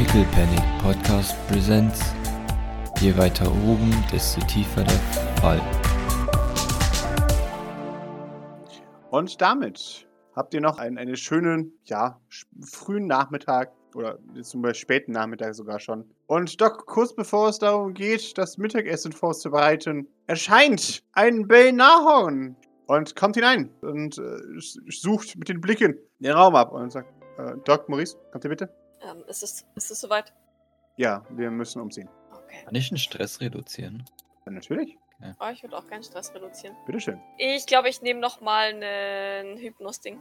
Pickle Panic Podcast Presents. Je weiter oben, desto tiefer der Fall. Und damit habt ihr noch einen, einen schönen, ja, frühen Nachmittag oder zum Beispiel späten Nachmittag sogar schon. Und doch kurz bevor es darum geht, das Mittagessen vorzubereiten, erscheint ein Bellnahorn und kommt hinein und äh, sucht mit den Blicken den Raum ab und sagt, äh, Doc Maurice, kommt ihr bitte? Ähm, ist, es, ist es soweit? Ja, wir müssen umziehen. Okay. Kann ich den Stress reduzieren? Ja, natürlich, Oh, ich würde auch keinen Stress reduzieren. bitteschön. Ich glaube, ich nehme nochmal ein Hypnos-Ding.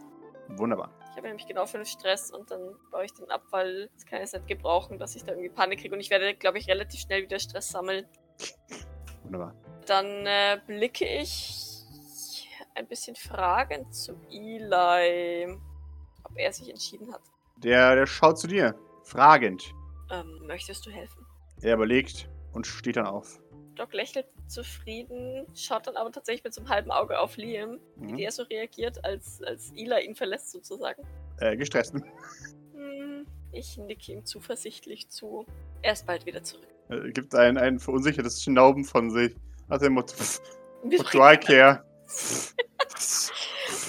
Wunderbar. Ich habe nämlich genau fünf Stress und dann baue ich den ab, weil das kann ich jetzt nicht gebrauchen, dass ich da irgendwie Panik kriege. Und ich werde, glaube ich, relativ schnell wieder Stress sammeln. Wunderbar. Dann äh, blicke ich ein bisschen fragend zu Eli, ob er sich entschieden hat. Der, der schaut zu dir, fragend. Ähm, möchtest du helfen? Er überlegt und steht dann auf. Doc lächelt zufrieden, schaut dann aber tatsächlich mit so einem halben Auge auf Liam, Mhm. wie er so reagiert, als, als Eli ihn verlässt sozusagen. Äh, gestresst. Hm, ich nicke ihm zuversichtlich zu. Er ist bald wieder zurück. Äh, gibt ein, ein verunsichertes Schnauben von sich. Nach dem Motto, what do I care?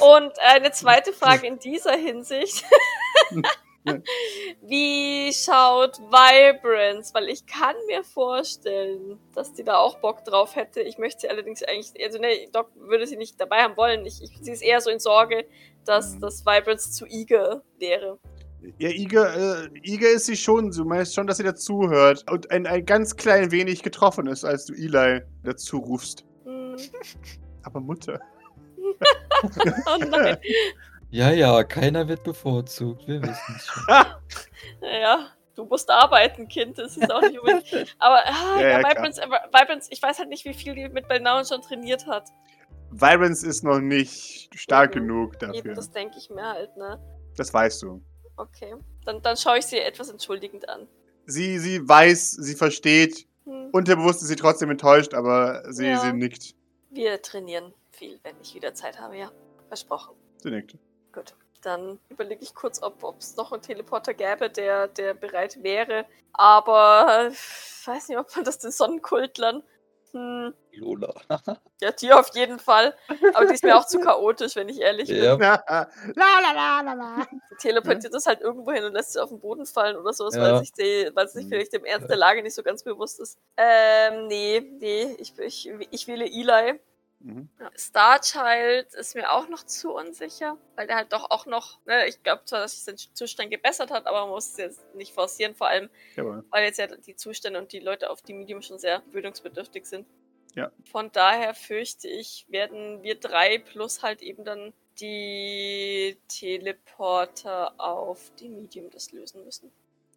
Und eine zweite Frage in dieser Hinsicht. Wie schaut Vibrance? Weil ich kann mir vorstellen, dass die da auch Bock drauf hätte. Ich möchte sie allerdings eigentlich, also ne, Doc würde sie nicht dabei haben wollen. Ich, ich, sie ist eher so in Sorge, dass Mhm. das Vibrance zu eager wäre. Ja, Iga, äh, Iga ist sie schon. Du meinst schon, dass sie dazuhört. Und ein, ein ganz klein wenig getroffen ist, als du Eli dazu rufst. Hm. Aber Mutter. Oh nein. Ja, ja, keiner wird bevorzugt. Wir wissen es schon. Naja, du musst arbeiten, Kind. Das ist auch nicht unbedingt. Aber ah, Ja, ja, ja. Vibrance, aber Vibrance, ich weiß halt nicht, wie viel die mit Belnauen schon trainiert hat. Vibrance ist noch nicht stark Mhm. genug Eben, dafür. das denke ich mir halt, ne? Das weißt du. Okay. Dann, dann schaue ich sie etwas entschuldigend an. Sie, sie weiß, sie versteht. Hm. Unterbewusst ist sie trotzdem enttäuscht, aber sie, Ja. sie nickt. Wir trainieren viel, wenn ich wieder Zeit habe, ja. Versprochen. Sie nickt. Gut. Dann überlege ich kurz, ob es noch einen Teleporter gäbe, der, der bereit wäre. Aber äh, ich weiß nicht, ob man das den Sonnenkultlern. Hm, Lola. ja, die auf jeden Fall. Aber die ist mir auch zu chaotisch, wenn ich ehrlich bin. Ja. la la la la la. Die teleportiert das halt irgendwo hin und lässt sie auf den Boden fallen oder sowas, Ja. weil sich die, weil es sich Mhm. vielleicht dem Ernst der Lage nicht so ganz bewusst ist. Ähm, nee, nee, ich, ich, ich wähle Eli. Mhm. Ja. Starchild ist mir auch noch zu unsicher, weil der halt doch auch noch, ne, ich glaube zwar, dass sich sein Zustand gebessert hat, aber man muss es jetzt nicht forcieren, vor allem, Jawohl. weil jetzt ja die Zustände und die Leute auf die Medium schon sehr gewöhnungsbedürftig sind. Ja. Von daher fürchte ich, werden wir drei plus halt eben dann die Teleporter auf die Medium das lösen müssen.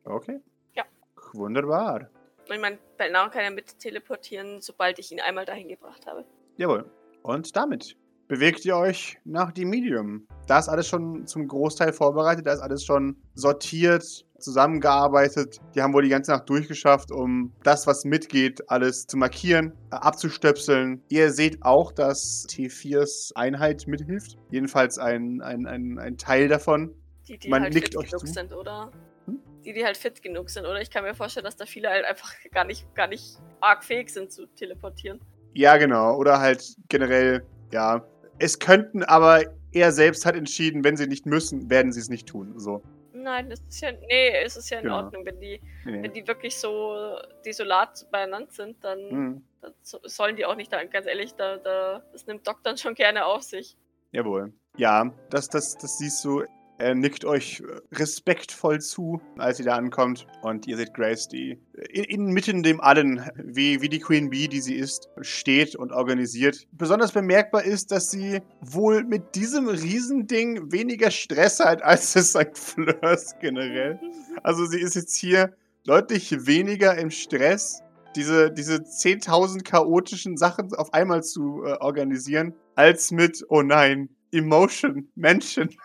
Okay. Ja. Wunderbar. Ich meine, Belnau kann ja mit teleportieren, sobald ich ihn einmal dahin gebracht habe. Jawohl. Und damit bewegt ihr euch nach dem Medium. Da ist alles schon zum Großteil vorbereitet, da ist alles schon sortiert, zusammengearbeitet. Die haben wohl die ganze Nacht durchgeschafft, um das, was mitgeht, alles zu markieren, äh, abzustöpseln. Ihr seht auch, dass T4s Einheit mithilft. Jedenfalls ein, ein, ein, ein Teil davon. Die, die Man halt nickt fit euch genug zu. sind, oder? Hm? Die, die halt fit genug sind, oder? Ich kann mir vorstellen, dass da viele halt einfach gar nicht, gar nicht arg fähig sind zu teleportieren. Ja, genau. Oder halt generell, ja. Es könnten, aber er selbst hat entschieden, wenn sie nicht müssen, werden sie es nicht tun. So. Nein, das ist ja, nee, es ist ja in Genau. Ordnung. Wenn die, Nee. wenn die wirklich so desolat beieinander sind, dann, Mhm. dann so- sollen die auch nicht da, ganz ehrlich, da, da, das nimmt Doc dann schon gerne auf sich. Jawohl. Ja, das, das, das siehst du. Er nickt euch äh, respektvoll zu, als ihr da ankommt. Und ihr seht Grace, die in, inmitten dem allen, wie, wie die Queen Bee, die sie ist, steht und organisiert. Besonders bemerkbar ist, dass sie wohl mit diesem Riesending weniger Stress hat, als es St. Fleurs generell. Also sie ist jetzt hier deutlich weniger im Stress, diese, diese 10.000 chaotischen Sachen auf einmal zu äh, organisieren, als mit, oh nein, Emotion, Menschen.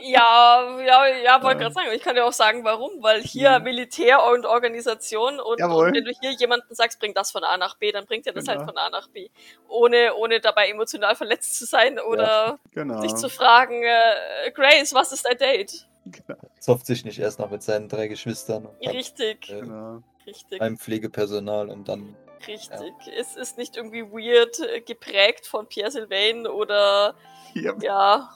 Ja, ja, ja, wollte Ja. gerade sagen. Ich kann dir auch sagen, warum. Weil hier Mhm. Militär und Organisation und, und wenn du hier jemanden sagst, bring das von A nach B, dann bringt er das Genau. halt von A nach B. Ohne, ohne dabei emotional verletzt zu sein oder Genau. sich zu fragen, äh, Grace, was ist ein Date? Zopft sich nicht erst noch mit seinen drei Geschwistern Richtig, äh, Genau. richtig, beim Pflegepersonal und dann. richtig. Es ist nicht irgendwie weird äh, geprägt von Pierre Sylvain oder Ja, ja,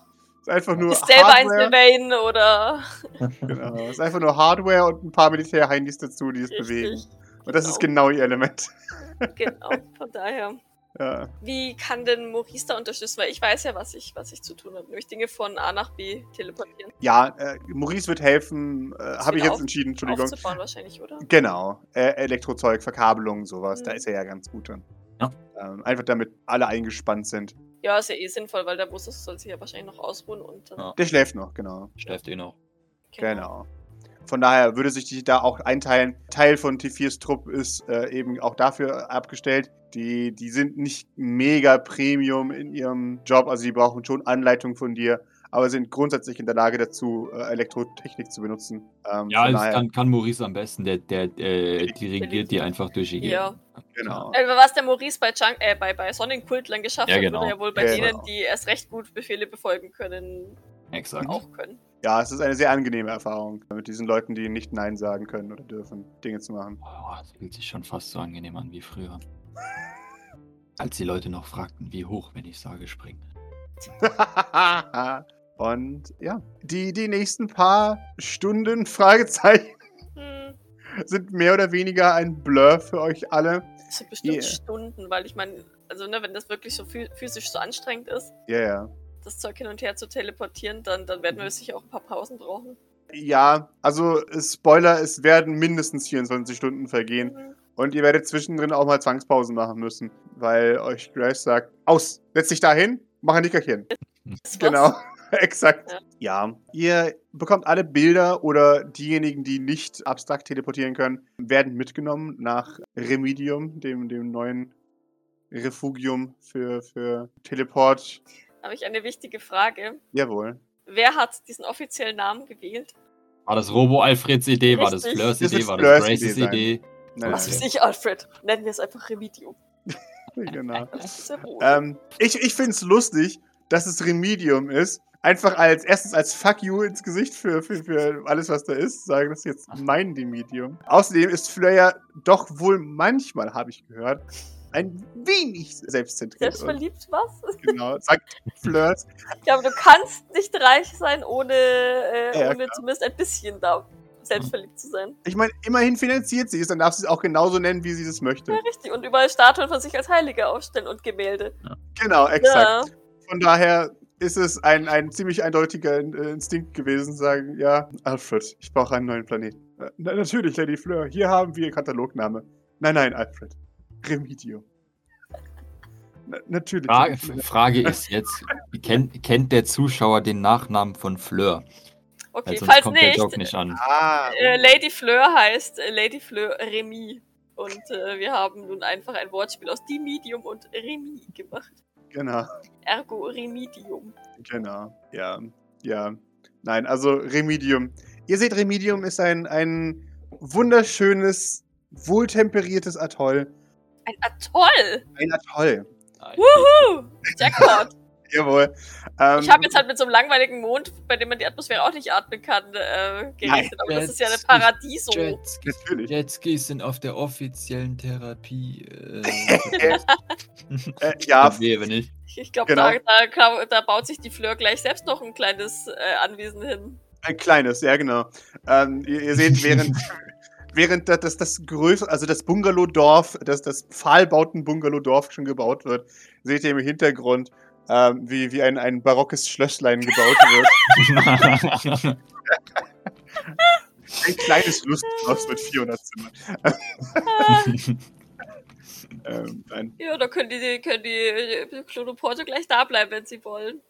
einfach nur ist selber Hardware. Sylvain oder Genau. Es ist einfach nur Hardware und ein paar Militärhandys dazu, die es bewegen. richtig. Und das ist genau ihr Element. Genau, von daher. Ja. Wie kann denn Maurice da unterstützen? Weil ich weiß ja, was ich, was ich zu tun habe. Nämlich Dinge von A nach B teleportieren. Ja, äh, Maurice wird helfen, äh, habe ich jetzt auf- entschieden, Entschuldigung. Aufzubauen wahrscheinlich, oder? Genau, äh, Elektrozeug, Verkabelung, sowas, da Mhm. ist er ja ganz gut drin. Ja. Ähm, einfach damit alle eingespannt sind. Ja, ist ja eh sinnvoll, weil der Bus soll sich ja wahrscheinlich noch ausruhen und dann. Ja. Der schläft noch, genau. Schläft eh noch. Genau. Von daher würde sich die da auch einteilen. Teil von T4s Trupp ist äh, eben auch dafür abgestellt. Die, die sind nicht mega Premium in ihrem Job, also die brauchen schon Anleitung von dir, aber sind grundsätzlich in der Lage dazu, äh, Elektrotechnik zu benutzen. Ähm, Ja, das kann, kann Maurice am besten. Der, der äh, dirigiert die einfach durch die Gegend. Ja. genau. Äh, was der Maurice bei, Junk, äh, bei, bei Sonic Kultlern geschafft Ja, hat, genau. würde er wohl bei Genau. denen, die erst recht gut Befehle befolgen können, Exakt. auch können. Ja, es ist eine sehr angenehme Erfahrung mit diesen Leuten, die nicht Nein sagen können oder dürfen, Dinge zu machen. Oh, das fühlt sich schon fast so angenehm an wie früher. Als die Leute noch fragten, wie hoch, wenn ich sage, springen. Und ja, die, die nächsten paar Stunden, Fragezeichen, Hm, sind mehr oder weniger ein Blur für euch alle. das sind bestimmt Yeah. Stunden, weil ich meine, also ne, wenn das wirklich so phys- physisch so anstrengend ist, Ja, ja. das Zeug hin und her zu teleportieren, dann, dann werden Mhm. wir sicher auch ein paar Pausen brauchen. Ja, also Spoiler, es werden mindestens 24 Stunden vergehen. Mhm. Und ihr werdet zwischendrin auch mal Zwangspausen machen müssen, weil euch Grace sagt, aus, setz dich da hin, mach ein Nickerchen. Genau. exakt. Ja. ihr bekommt alle Bilder oder diejenigen, die nicht abstrakt teleportieren können, werden mitgenommen nach Remedium, dem, dem neuen Refugium für, für Teleport. Habe ich eine wichtige Frage. Jawohl. Wer hat diesen offiziellen Namen gewählt? War das Robo-Alfreds Idee? War das Richtig. Fleurs Das Idee? War das Graces Idee. Idee? Nein, Was weiß ich, Alfred? Nennen wir es einfach Remedium. genau. Ähm, ich ich finde es lustig, dass es Remedium ist. Einfach als erstens als Fuck you ins Gesicht für, für, für alles, was da ist. Sagen, das ist jetzt mein Remedium. Außerdem ist Fleur ja doch wohl manchmal, habe ich gehört, ein wenig selbstzentriert. Selbstverliebt, was? Genau, sagt Flirt. Ich glaube, du kannst nicht reich sein, ohne, äh, Ja, ja, ohne zumindest ein bisschen da selbstverliebt zu sein. Ich meine, immerhin finanziert sie es, dann darf sie es auch genauso nennen, wie sie es möchte. Ja, richtig. Und überall Statuen von sich als Heilige aufstellen und Gemälde. Genau, exakt. Ja. Von daher ist es ein, ein ziemlich eindeutiger äh, Instinkt gewesen, sagen, ja, Alfred, ich brauche einen neuen Planeten. Äh, Na, natürlich, Lady Fleur, hier haben wir Katalogname. Nein, nein, Alfred. Remedium. Na, natürlich. Frage, Frage ist jetzt, kennt, kennt der Zuschauer den Nachnamen von Fleur? Okay, sonst falls kommt der nicht, Joke nicht an. Ah, äh, Lady Fleur heißt äh, Lady Fleur Remy. Und äh, wir haben nun einfach ein Wortspiel aus Die Medium und Remy gemacht. Genau, Ergo Remedium. genau. Ja, ja. Nein, also Remedium. Ihr seht, Remedium ist ein, ein wunderschönes, wohltemperiertes Atoll. Ein Atoll! Ein Atoll. Wuhu! Jackpot! Jawohl. Ähm, Ich habe jetzt halt mit so einem langweiligen Mond, bei dem man die Atmosphäre auch nicht atmen kann, äh, gerechnet. Aber das ist ja eine Paradieso. Jetskis, Natürlich. Jetskis sind auf der offiziellen Therapie. Äh, Äh, ja, Nee, wenn ich. Ich glaube, Genau. da, da, da baut sich die Fleur gleich selbst noch ein kleines äh, Anwesen hin. Ein kleines, ja genau. Ähm, ihr, ihr seht, während, während das, das, das größere, also das Bungalow-Dorf, das, das Pfahlbauten-Bungalow-Dorf schon gebaut wird, seht ihr im Hintergrund, ähm, wie, wie ein, ein barockes Schlösslein gebaut wird. Ein kleines Lustschloss mit 400 Zimmern. ähm, nein, Ja, da können die, können die Klonoporte gleich da bleiben, wenn sie wollen.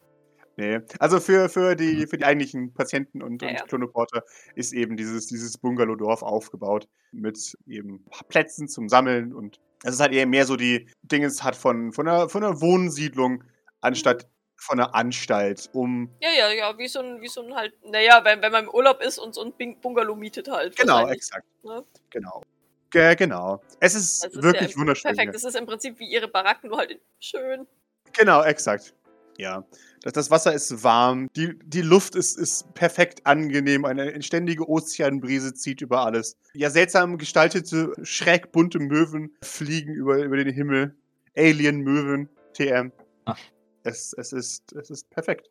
nee. Also für, für, die, für die eigentlichen Patienten und, Ja, und ja. Klonoporter ist eben dieses, dieses Bungalow-Dorf aufgebaut mit eben Plätzen zum Sammeln und es ist halt eher mehr so die Dingens hat von, von, einer, von einer Wohnsiedlung anstatt von einer Anstalt, um Ja, ja, ja, wie so ein, wie so ein halt, naja, wenn, wenn man im Urlaub ist und so ein Bungalow mietet halt. Genau, exakt. ne? Genau. Ge genau. Es ist Das ist wirklich ja wunderschön. Perfekt, das ist im Prinzip wie ihre Baracken, nur halt schön. Genau, exakt. Ja, das, das Wasser ist warm, die, die Luft ist, ist perfekt angenehm, eine ständige Ozeanbrise zieht über alles. Ja, seltsam gestaltete, schräg bunte Möwen fliegen über, über den Himmel. Alien-Möwen, TM. Ach. Es, es, ist, es ist perfekt.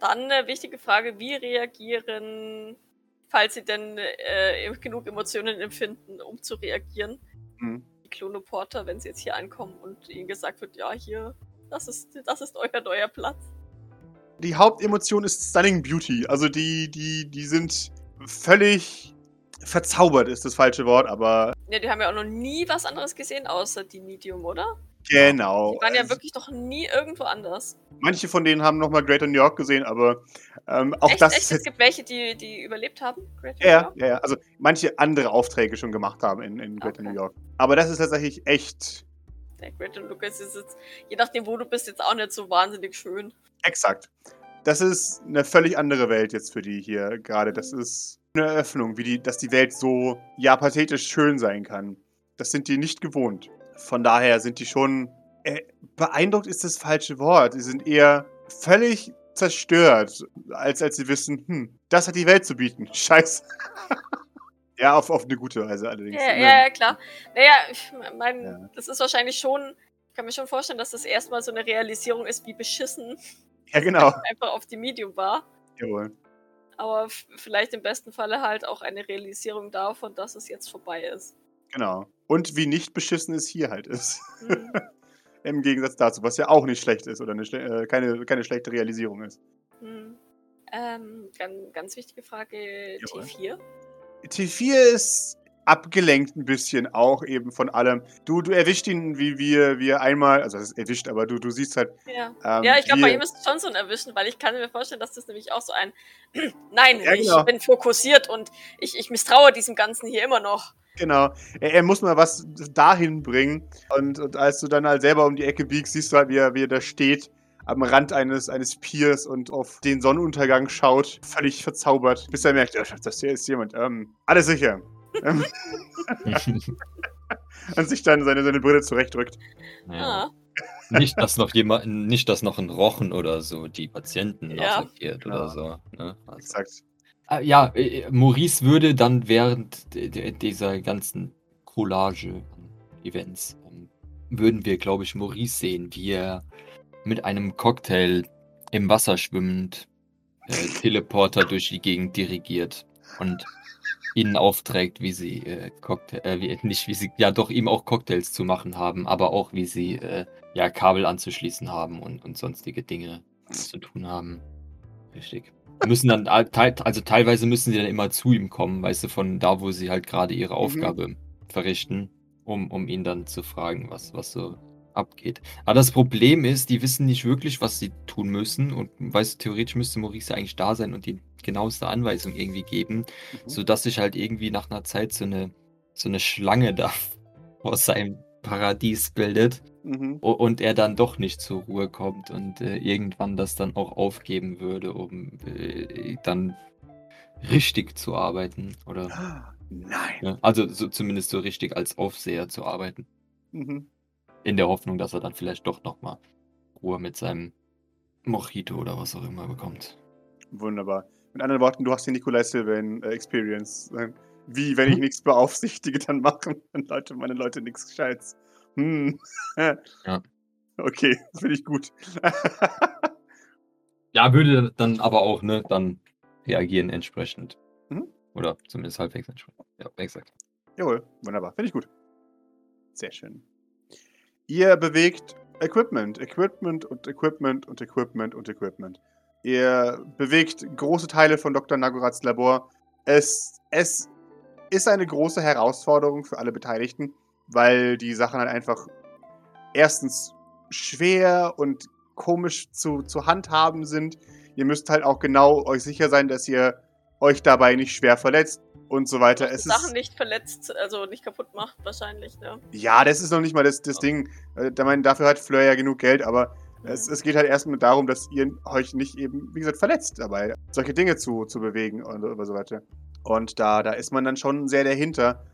Dann eine wichtige Frage, wie reagieren, falls sie denn äh, genug Emotionen empfinden, um zu reagieren, Mhm. die Klonoporter, wenn sie jetzt hier ankommen und ihnen gesagt wird, ja, hier, das ist, das ist euer neuer Platz. Die Hauptemotion ist Stunning Beauty. Also die, die, die sind völlig verzaubert, ist das falsche Wort, aber Ja, die haben ja auch noch nie was anderes gesehen, außer die Medium, oder? Genau. Die waren ja Also wirklich noch nie irgendwo anders. Manche von denen haben nochmal Greater New York gesehen, aber ähm, auch echt, das echt? ist Es gibt welche, die, die überlebt haben? Great Ja, New ja, ja. Also manche andere Aufträge schon gemacht haben in, in Greater Okay. New York. Aber das ist tatsächlich echt Der Great Lucas ist jetzt, je nachdem, wo du bist, jetzt auch nicht so wahnsinnig schön. exakt. Das ist eine völlig andere Welt jetzt für die hier gerade. Das ist eine Eröffnung, wie die, dass die Welt so ja pathetisch schön sein kann. Das sind die nicht gewohnt. Von daher sind die schon äh, beeindruckt ist das falsche Wort. Die sind eher völlig zerstört, als als sie wissen, hm, das hat die Welt zu bieten. Scheiße. ja, auf, auf eine gute Weise allerdings. Ja, ja, ja, klar. Naja, ich mein, Ja. das ist wahrscheinlich schon, ich kann mir schon vorstellen, dass das erstmal so eine Realisierung ist, wie beschissen ja genau. einfach auf die Medium war. Jawohl. Aber vielleicht im besten Falle halt auch eine Realisierung davon, dass es jetzt vorbei ist. Genau. Und wie nicht beschissen es hier halt ist. Hm. Im Gegensatz dazu, was ja auch nicht schlecht ist oder eine schle äh, keine, keine schlechte Realisierung ist. Hm. Ähm, ganz, ganz wichtige Frage Jawohl. T4. T4 ist abgelenkt ein bisschen auch eben von allem. Du, du erwischt ihn, wie wir, wir einmal, also das ist erwischt, aber du, du siehst halt. Ja. Ähm, ja, ich glaube, bei ihm ist es schon so ein Erwischen, weil ich kann mir vorstellen, dass das nämlich auch so ein Nein, Ja, ich genau. bin fokussiert und ich, ich misstraue diesem Ganzen hier immer noch. Genau. Er, er muss mal was dahin bringen. Und, und als du dann halt selber um die Ecke biegst, siehst du halt, wie er, wie er da steht, am Rand eines, eines Piers und auf den Sonnenuntergang schaut, völlig verzaubert, bis er merkt, oh, das hier ist jemand. Ähm, alles sicher. Ähm, und sich dann seine, seine Brille zurechtdrückt. ja. Ah, Nicht, dass noch jemand, nicht, dass noch ein Rochen oder so die Patienten Ja. attackiert Ja. oder so. Ne? Also, Exakt. Ah, ja, äh, Maurice würde dann während dieser ganzen Collage an Events, ähm, würden wir, glaube ich, Maurice sehen, wie er mit einem Cocktail im Wasser schwimmend äh, Teleporter durch die Gegend dirigiert und ihnen aufträgt, wie sie äh, Cocktail, äh, wie, nicht wie sie, ja doch ihm auch Cocktails zu machen haben, aber auch wie sie äh, ja Kabel anzuschließen haben und, und sonstige Dinge zu tun haben. Richtig. Müssen dann, also teilweise müssen sie dann immer zu ihm kommen, weißt du, von da, wo sie halt gerade ihre Aufgabe verrichten, um, um ihn dann zu fragen, was, was so abgeht. Aber das Problem ist, die wissen nicht wirklich, was sie tun müssen und weißt du, theoretisch müsste Maurice eigentlich da sein und die genaueste Anweisung irgendwie geben, Mhm. sodass sich halt irgendwie nach einer Zeit so eine, so eine Schlange da aus seinem Paradies bildet Mhm. und er dann doch nicht zur Ruhe kommt und äh, irgendwann das dann auch aufgeben würde, um äh, dann richtig zu arbeiten oder Nein. ja, also so, zumindest so richtig als Aufseher zu arbeiten, Mhm. in der Hoffnung, dass er dann vielleicht doch noch mal Ruhe mit seinem Mojito oder was auch immer bekommt. Wunderbar. Mit anderen Worten, du hast die Nikolai Sylvain äh, Experience. Äh, Wie, wenn ich Mhm. nichts beaufsichtige, dann machen dann Leute, meine Leute nichts Gescheites. Hm. Ja. Okay, finde ich gut. Ja, würde dann aber auch, ne, dann reagieren entsprechend. Mhm. Oder zumindest halbwegs entsprechend. Ja, exakt. Jawohl, wunderbar. Finde ich gut. Sehr schön. Ihr bewegt Equipment, Equipment und Equipment und Equipment und Equipment. Ihr bewegt große Teile von Dr. Nagorats Labor. Es, es ist eine große Herausforderung für alle Beteiligten, weil die Sachen halt einfach erstens schwer und komisch zu, zu handhaben sind. Ihr müsst halt auch genau euch sicher sein, dass ihr euch dabei nicht schwer verletzt und so weiter. dass Es Sachen ist, nicht verletzt, also nicht kaputt macht, wahrscheinlich, ne? ja, das ist noch nicht mal das, das Ding. Äh, Da mein, dafür hat Fleur ja genug Geld, aber es, es geht halt erstmal darum, dass ihr euch nicht eben, wie gesagt, verletzt dabei, solche Dinge zu, zu bewegen und oder so weiter. Und da, da ist man dann schon sehr dahinter,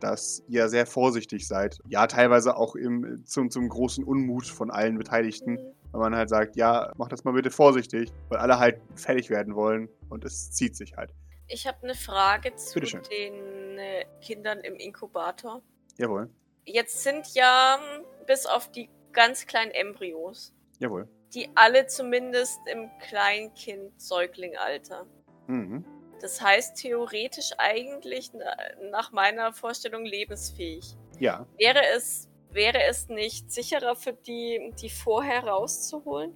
dass ihr sehr vorsichtig seid. Ja, teilweise auch im, zum, zum großen Unmut von allen Beteiligten. weil man halt sagt, ja, mach das mal bitte vorsichtig, weil alle halt fertig werden wollen und es zieht sich halt. Ich habe eine Frage zu den äh, Kindern im Inkubator. Jawohl, Jetzt sind ja hm, bis auf die ganz kleinen Embryos, jawohl. die alle zumindest im Kleinkind-Säugling-Alter. Mhm. Das heißt theoretisch eigentlich na- nach meiner Vorstellung lebensfähig. Ja, Wäre es, wäre es nicht sicherer für die, die vorher rauszuholen?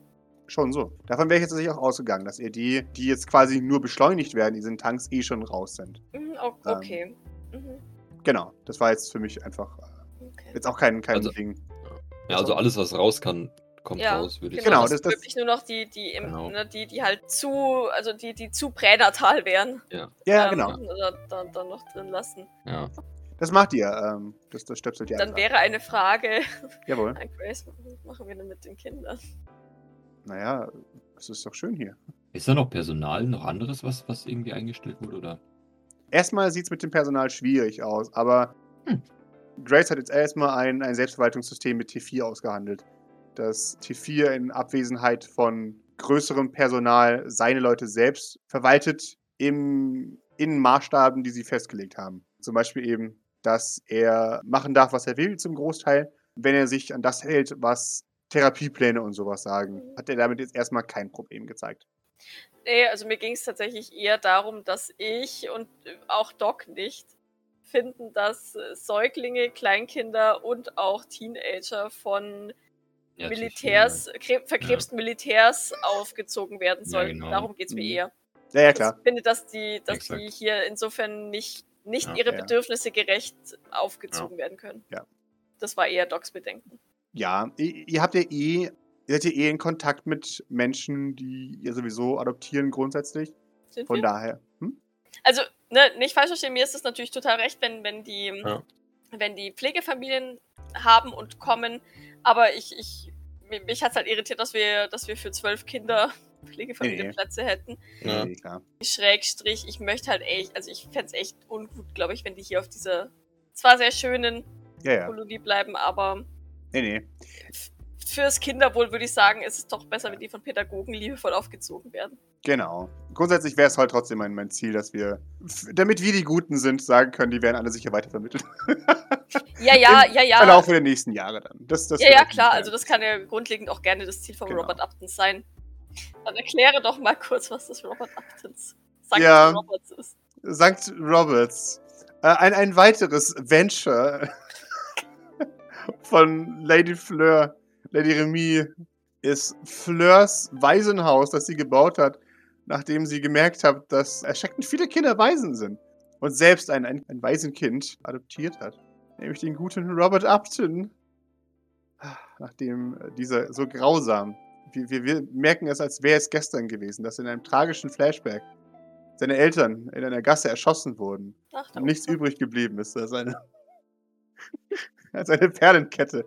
schon so. Davon wäre ich jetzt tatsächlich auch ausgegangen, dass ihr die, die jetzt quasi nur beschleunigt werden, die sind Tanks eh schon raus sind. Mhm, Ähm. okay. Mhm, Genau, das war jetzt für mich einfach äh, okay. jetzt auch kein, kein Also- Ding. Ja, also alles, was raus kann, kommt Ja, raus, würde ich Genau, Genau, das, das- wirklich nur noch die, die, im, Genau. ne, die, die halt zu, also die, die zu pränatal wären. Ja, ähm, genau. Da, da, da noch drin lassen. Ja. Das macht ihr. Ähm, das, das stöpselt ihr Dann einfach. wäre eine Frage Jawohl. an Grace, was machen wir denn mit den Kindern? Naja, es ist doch schön hier. Ist da noch Personal, noch anderes, was, was irgendwie eingestellt wurde? Oder? Erstmal sieht es mit dem Personal schwierig aus, aber Hm. Grace hat jetzt erstmal ein, ein Selbstverwaltungssystem mit T4 ausgehandelt. Das T4 in Abwesenheit von größerem Personal seine Leute selbst verwaltet im, in Maßstaben, die sie festgelegt haben. Zum Beispiel eben, dass er machen darf, was er will zum Großteil, wenn er sich an das hält, was Therapiepläne und sowas sagen. Mhm. Hat er damit jetzt erstmal kein Problem gezeigt. Nee, also mir ging es tatsächlich eher darum, dass ich und äh, auch Doc nicht finden, dass äh, Säuglinge, Kleinkinder und auch Teenager von Ja, Militärs, kre- verkrebsten Militärs aufgezogen werden Ja, sollten. genau. Darum geht es mir Mhm. eher. Ja, ja, klar. Ich finde, dass die, dass die hier insofern nicht, nicht Ja. ihre Ja. Bedürfnisse gerecht aufgezogen werden können. Ja. Das war eher Docs Bedenken. Ja, ihr, ihr habt ja eh, ihr seid ja eh in Kontakt mit Menschen, die ihr sowieso adoptieren grundsätzlich. Sind Von wir? daher. Hm? Also, ne, nicht falsch verstehen, mir ist es natürlich total recht, wenn, wenn die, Ja. wenn die Pflegefamilien haben und kommen, aber ich, ich, mi- mich hat es halt irritiert, dass wir, dass wir für zwölf Kinder Pflegefamilienplätze hätten. Ja. Nee, klar. Schrägstrich, ich möchte halt echt, also ich fände es echt ungut, glaube ich, wenn die hier auf dieser zwar sehr schönen Ja, ja. Kolonie bleiben, aber Nee, nee. Fürs Kinderwohl würde ich sagen, ist es doch besser, wenn die von Pädagogen liebevoll aufgezogen werden. Genau. Grundsätzlich wäre es halt trotzdem mein, mein Ziel, dass wir, damit wir die Guten sind, sagen können, die werden alle sicher weitervermittelt. Ja, ja, Im ja, ja. Verlaufe der nächsten Jahre dann. Das, das Ja, ja, klar. Also das kann ja grundlegend auch gerne das Ziel von Genau. Robert Upton sein. Dann erkläre doch mal kurz, was das Robert Uptons Sankt Ja. Roberts ist. St. Roberts. Äh, ein, ein weiteres Venture von Lady Fleur, Lady Remy, ist Fleurs Waisenhaus, das sie gebaut hat, nachdem sie gemerkt hat, dass erschreckend viele Kinder Waisen sind. Und selbst ein, ein, ein Waisenkind adoptiert hat. Nämlich den guten Robert Upton. Nachdem äh, dieser so grausam. Wir, wir, wir merken es, als wäre es gestern gewesen, dass in einem tragischen Flashback seine Eltern in einer Gasse erschossen wurden Ach, und nichts übrig geblieben ist als eine, als eine Perlenkette.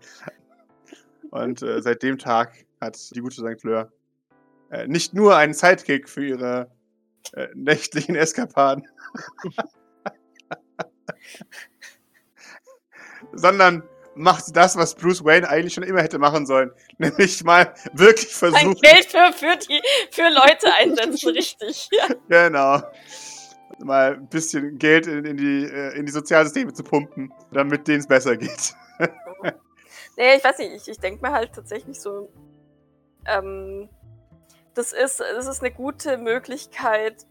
Und äh, seit dem Tag hat die gute St. Fleur äh, nicht nur einen Sidekick für ihre äh, nächtlichen Eskapaden, sondern macht das, was Bruce Wayne eigentlich schon immer hätte machen sollen, nämlich mal wirklich versuchen, Geld für, für, die, für Leute einsetzen, richtig. Ja. Genau. Mal ein bisschen Geld in, in, die, äh, in die Sozialsysteme zu pumpen, damit denen es besser geht. Nee, ich weiß nicht, ich, ich denke mir halt tatsächlich so, ähm, das ist, das ist eine gute Möglichkeit,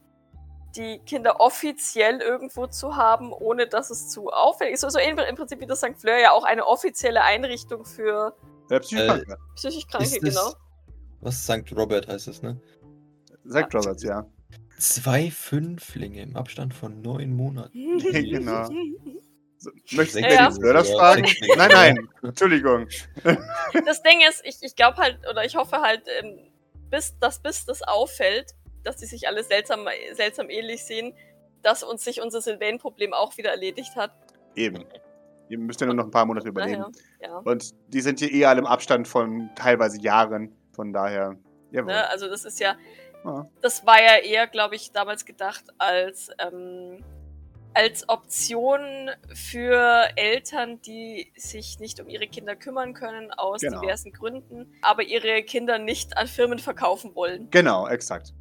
die Kinder offiziell irgendwo zu haben, ohne dass es zu auffällig ist. So, so im, im Prinzip wie das St. Fleur ja auch eine offizielle Einrichtung für Äh, Psychokranker. psychisch Kranke, Ist das- genau. Was St. Robert heißt es, ne? Sagt Roberts, ja. Zwei Fünflinge im Abstand von neun Monaten. genau. Möchtest du Ja, Lady ja. Fleur das fragen? Nein, nein. Entschuldigung. Das Ding ist, ich, ich glaube halt, oder ich hoffe halt, ähm, bis, dass bis das auffällt, dass die sich alle seltsam, seltsam ähnlich sehen, dass uns sich unser Sylvain-Problem auch wieder erledigt hat. Eben. Ihr müsst ja nur noch ein paar Monate überleben. Ja. Und die sind hier eh alle im Abstand von teilweise Jahren. Von daher. Ne? Also das ist ja, Ja. das war ja eher, glaube ich, damals gedacht als ähm, als Option für Eltern, die sich nicht um ihre Kinder kümmern können, aus Genau. diversen Gründen, aber ihre Kinder nicht an Firmen verkaufen wollen. Genau, exakt.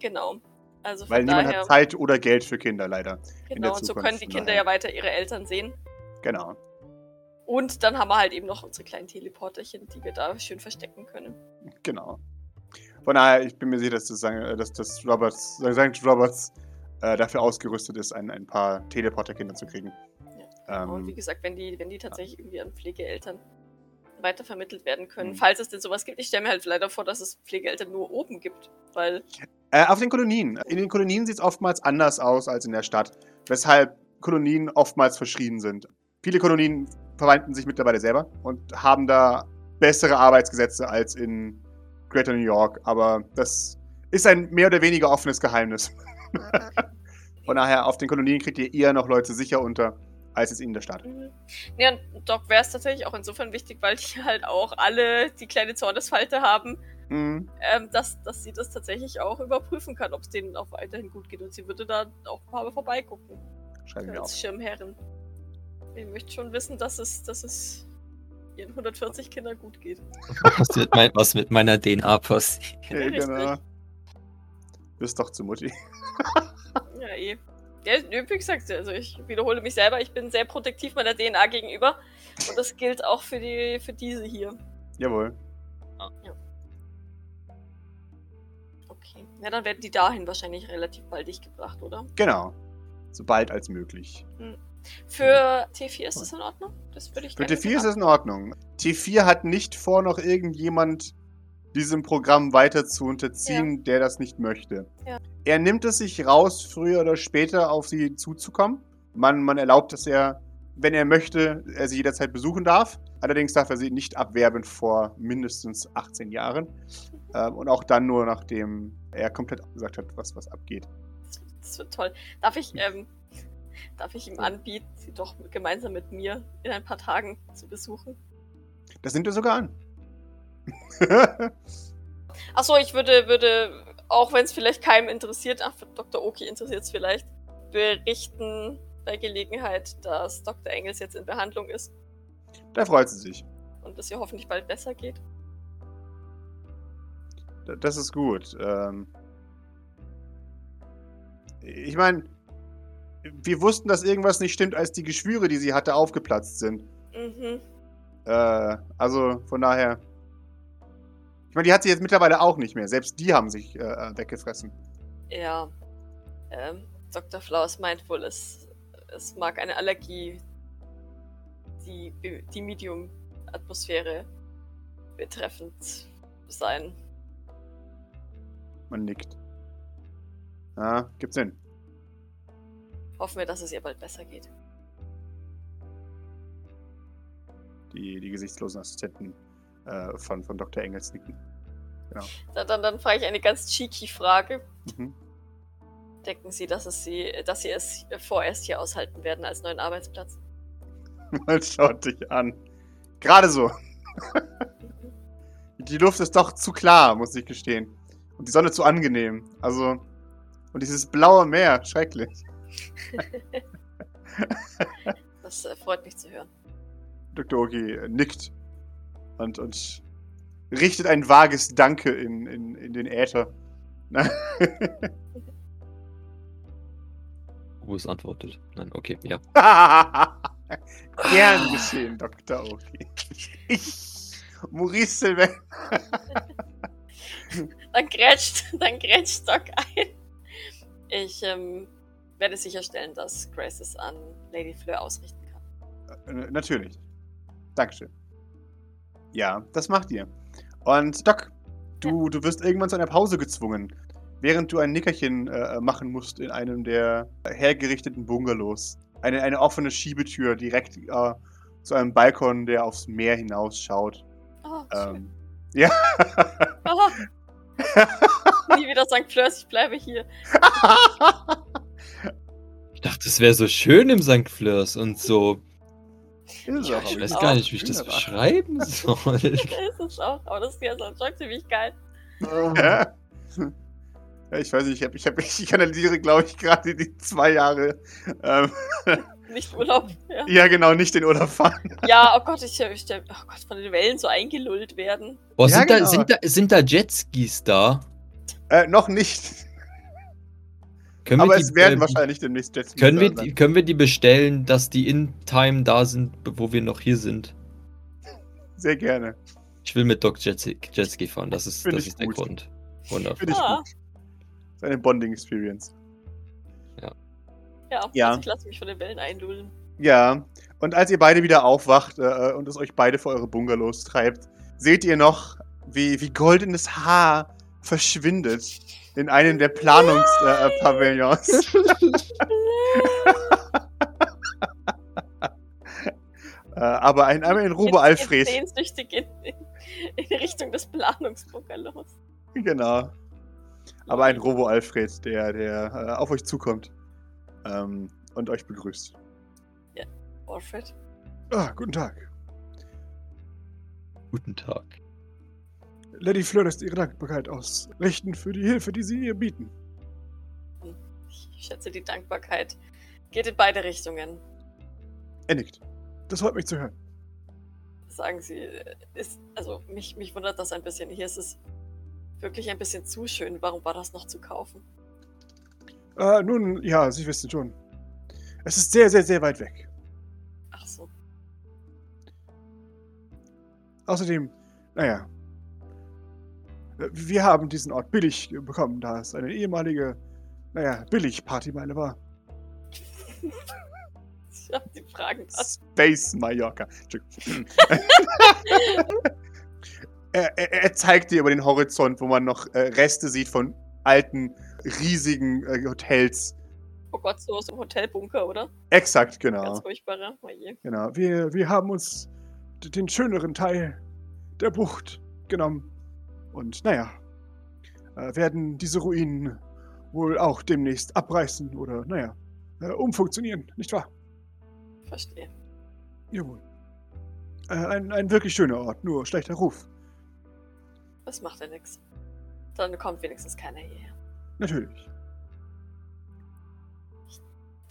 Genau. Also Weil niemand daher, hat Zeit oder Geld für Kinder, leider. genau, und so können die Kinder ja weiter ihre Eltern sehen. Genau. Und dann haben wir halt eben noch unsere kleinen Teleporterchen, die wir da schön verstecken können. Genau. Von daher, ich bin mir sicher, dass das, St. dass das Roberts, St. Roberts äh, dafür ausgerüstet ist, ein, ein paar Teleporterkinder zu kriegen. Und wie Ähm, gesagt, wenn die, wenn die tatsächlich irgendwie an Pflegeeltern weitervermittelt werden können, Mhm. falls es denn sowas gibt. Ich stelle mir halt leider vor, dass es Pflegeeltern nur oben gibt, weil äh, auf den Kolonien. In den Kolonien sieht es oftmals anders aus als in der Stadt, weshalb Kolonien oftmals verschrien sind. Viele Kolonien verwalten sich mittlerweile selber und haben da bessere Arbeitsgesetze als in Greater New York, aber das ist ein mehr oder weniger offenes Geheimnis. Von daher, auf den Kolonien kriegt ihr eher noch Leute sicher unter, als es in der Stadt. Mhm. Ja, und Doc wäre es tatsächlich auch insofern wichtig, weil die halt auch alle die kleine Zornesfalte haben, Mhm. ähm, dass, dass sie das tatsächlich auch überprüfen kann, ob es denen auch weiterhin gut geht. Und sie würde da auch ein paar Mal vorbeigucken. Schreiben wir auf. Als Schirmherrin. Ich möchte schon wissen, dass es, dass es ihren 140 Kindern gut geht. Was mit, mein, was mit meiner DNA passiert. Ja, genau. Bist doch zu Mutti. Ja, eh. Ja, wie gesagt, also ich wiederhole mich selber, ich bin sehr protektiv meiner DNA gegenüber. Und das gilt auch für, die, für diese hier. Jawohl. Okay. Ja, dann werden die dahin wahrscheinlich relativ baldig gebracht, oder? Genau. So bald als möglich. Für T4 ist das in Ordnung? Das würde ich Für gerne T4 ist es in Ordnung. T4 hat nicht vor, noch irgendjemand diesem Programm weiter zu unterziehen, der das nicht möchte. Ja. Er nimmt es sich raus, früher oder später auf sie zuzukommen. Man, man erlaubt, dass er, wenn er möchte, er sie jederzeit besuchen darf. Allerdings darf er sie nicht abwerben vor mindestens 18 Jahren. Ähm, und auch dann nur, nachdem er komplett gesagt hat, was, was abgeht. Das wird toll. Darf ich, ähm, darf ich ihm anbieten, sie doch gemeinsam mit mir in ein paar Tagen zu besuchen? Das nimmt er sogar an. Achso, ich würde, würde, auch wenn es vielleicht keinem interessiert, ach, Dr. Oki interessiert es vielleicht, berichten bei Gelegenheit, dass Dr. Engels jetzt in Behandlung ist da freut sie sich. und es ihr hoffentlich bald besser geht. Das ist gut. Ähm ich meine, wir wussten, dass irgendwas nicht stimmt, als die Geschwüre, die sie hatte, aufgeplatzt sind. Mhm. Äh, also von daher. Ich meine, die hat sie jetzt mittlerweile auch nicht mehr. Selbst die haben sich äh, weggefressen. Ja. Ähm, Dr. Flaus meint wohl, es, es mag eine Allergie, die, die Medium-Atmosphäre betreffend sein. Man nickt. Ja, gibt's Sinn. Hoffen wir, dass es ihr bald besser geht. Die, die gesichtslosen Assistenten äh, von, von Dr. Engels nicken. Dann, dann, dann frage ich eine ganz cheeky Frage. Mhm. Denken Sie, dass, es Sie, dass Sie es vorerst hier aushalten werden als neuen Arbeitsplatz? Man schaut dich an. Gerade so. Die Luft ist doch zu klar, muss ich gestehen. Und die Sonne zu angenehm. Also. Und dieses blaue Meer, schrecklich. Das äh, freut mich zu hören. Dr. Oki nickt und, und richtet ein vages Danke in, in, in den Äther. Urs antwortet. Nein, okay, ja. Gern geschehen, Dr. Oki. Ich, Maurice Sylvain. Dann grätscht, dann grätscht Doc ein. Ich ähm, werde sicherstellen, dass Grace es an Lady Fleur ausrichten kann. Äh, Natürlich. Dankeschön. Ja, das macht ihr. Und Doc, du, du wirst irgendwann zu einer Pause gezwungen, während du ein Nickerchen äh, machen musst in einem der hergerichteten Bungalows. Eine, eine offene Schiebetür direkt äh, zu einem Balkon, der aufs Meer hinausschaut. Oh, schön. Ähm, ja. Oh, nie wieder St. Fleurs, ich bleibe hier. Ich dachte, es wäre so schön im St. Fleurs und so. Ist Ja, auch, ich aber weiß gar nicht, wie ich das beschreiben soll. Das ist es auch, aber das ist ja so schon ziemlich geil. Ja. Ja, ich weiß nicht, ich, hab, ich, hab, ich kanalisiere, glaube ich, gerade die zwei Jahre. Ähm, Nicht Urlaub. Ja, ja, genau, nicht den Urlaub fahren. ja oh Gott, ich, ich oh Gott, von den Wellen so eingelullt werden. Boah, Ja, sind, genau. da, sind, da, sind da Jetskis da? Äh, noch nicht. Können Aber wir es die, werden ähm, wahrscheinlich demnächst Jetskis können wir, die, können wir die bestellen, dass die in Time da sind, wo wir noch hier sind? Sehr gerne. Ich will mit Doc Jetski, Jetski fahren, das ist, Find das ich ist der. Grund. Wundervoll. Finde ich Ah. gut. Das ist eine Bonding-Experience. Ja, Ja. Also ich lasse mich von den Wellen einlullen. Ja, und als ihr beide wieder aufwacht äh, und es euch beide vor eure Bungalows treibt, seht ihr noch, wie, wie goldenes Haar verschwindet in einem der Planungspavillons. Äh, Pavillons. äh, aber ein, einmal in Ruhe Jetzt- Alfred. Sehnsüchtig in, in, in Richtung des Planungsbungalows. Genau. Aber ein Robo-Alfred, der, der äh, auf euch zukommt ähm, und euch begrüßt. Alfred. Ah, guten Tag. Guten Tag. Lady Fleur lässt ihre Dankbarkeit ausrichten für die Hilfe, die sie ihr bieten. Ich schätze die Dankbarkeit. Geht in beide Richtungen. Er nickt. Das freut mich zu hören. Sagen Sie, ist, also mich, mich wundert das ein bisschen. Hier ist es wirklich ein bisschen zu schön. Warum war das noch zu kaufen? Äh, nun, ja, Sie wissen schon. Es ist sehr, sehr, sehr weit weg. Ach so. Außerdem, naja. Wir haben diesen Ort billig bekommen, da es eine ehemalige, naja, Billig-Partymeile war. Ich hab die Fragen was. Space Mallorca. Er, er, er zeigt dir über den Horizont, wo man noch äh, Reste sieht von alten, riesigen äh, Hotels. Oh Gott, so aus dem Hotelbunker, oder? Exakt, genau. Ganz furchtbarer. Oh. Genau, wir, wir haben uns den schöneren Teil der Bucht genommen. Und naja, äh, werden diese Ruinen wohl auch demnächst abreißen oder, naja, äh, umfunktionieren, nicht wahr? Verstehe. Jawohl. Äh, ein, ein wirklich schöner Ort, nur schlechter Ruf. Das macht ja nichts. Dann kommt wenigstens keiner hierher. Natürlich.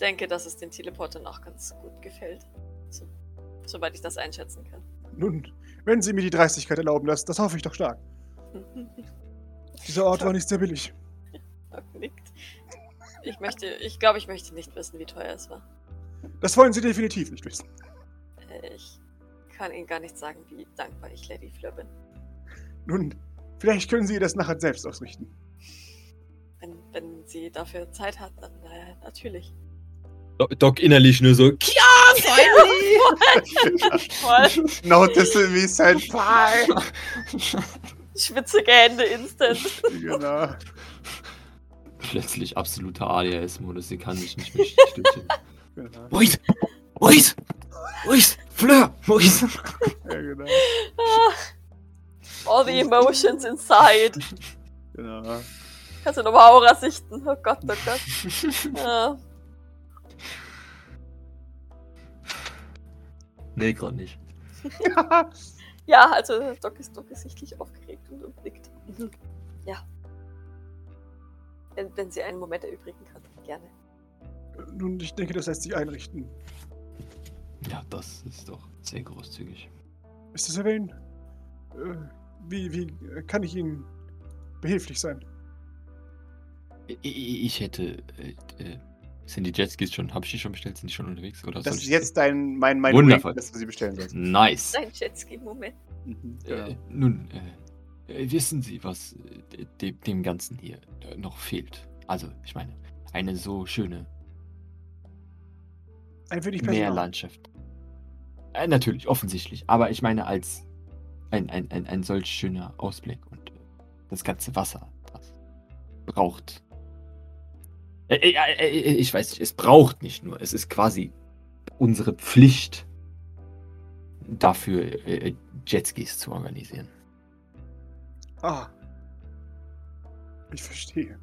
denke, dass es den Teleportern auch ganz gut gefällt. So, soweit ich das einschätzen kann. Nun, wenn Sie mir die Dreistigkeit erlauben, das, das hoffe ich doch stark. Dieser Ort war nicht sehr billig. Doc nickt. Ich möchte, ich glaube, ich möchte nicht wissen, wie teuer es war. Das wollen Sie definitiv nicht wissen. Äh, Ich kann Ihnen gar nicht sagen, wie dankbar ich Lady Fleur bin. Nun, vielleicht können Sie das nachher selbst ausrichten. Wenn, wenn sie dafür Zeit hat, dann äh, natürlich. Doc, Doc innerlich nur so, Kia, Voll Notice me senpai. Schwitzige Hände instant. genau. Plötzlich absoluter ADHS-Modus, sie kann sich nicht mehr stillstehen. genau. Maurice! Maurice! Maurice! Fleur! Maurice! Ja, genau. Ah. All the emotions inside. genau. Kannst du nochmal Aura sichten? Oh Gott, oh Gott. Ja. Nee, gerade nicht. Ja, also Doc ist, Doc ist sichtlich aufgeregt und, und nickt. Mhm. Ja. Wenn, wenn sie einen Moment erübrigen kann, gerne. Nun, ich denke, das lässt sich einrichten. Ja, das ist doch sehr großzügig. Mr. Sylvain, äh, wie, wie kann ich Ihnen behilflich sein? Ich, ich hätte. Äh, äh, sind die Jetskis schon? Habe ich die schon bestellt? Sind die schon unterwegs? Oder Das ist jetzt dein, mein, mein Wundervoll. Wink, dass du sie bestellen sollst. Nice. Dein Jetski-Moment. Mhm, genau. Äh, nun, äh, äh, wissen Sie, was äh, dem, dem Ganzen hier äh, noch fehlt? Also, ich meine, eine so schöne Ein. Meerlandschaft. Äh, natürlich, offensichtlich. Aber ich meine, als ein, ein, ein, ein solch schöner Ausblick und äh, das ganze Wasser, das braucht. Äh, äh, äh, ich weiß nicht, es braucht nicht nur. Es ist quasi unsere Pflicht, dafür Jetskis zu organisieren. Ah. Ich verstehe.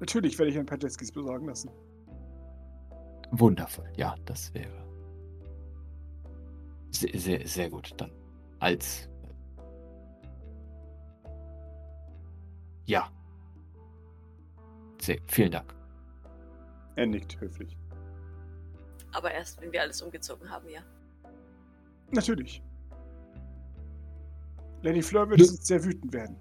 Natürlich werde ich ein paar Jetskis besorgen lassen. Wundervoll, ja, das wäre. Sehr, sehr, sehr gut. Dann als. Ja. Sehr, vielen Dank. Er nickt höflich. Aber erst, wenn wir alles umgezogen haben, ja. Natürlich. Lady Fleur wird jetzt sehr wütend werden.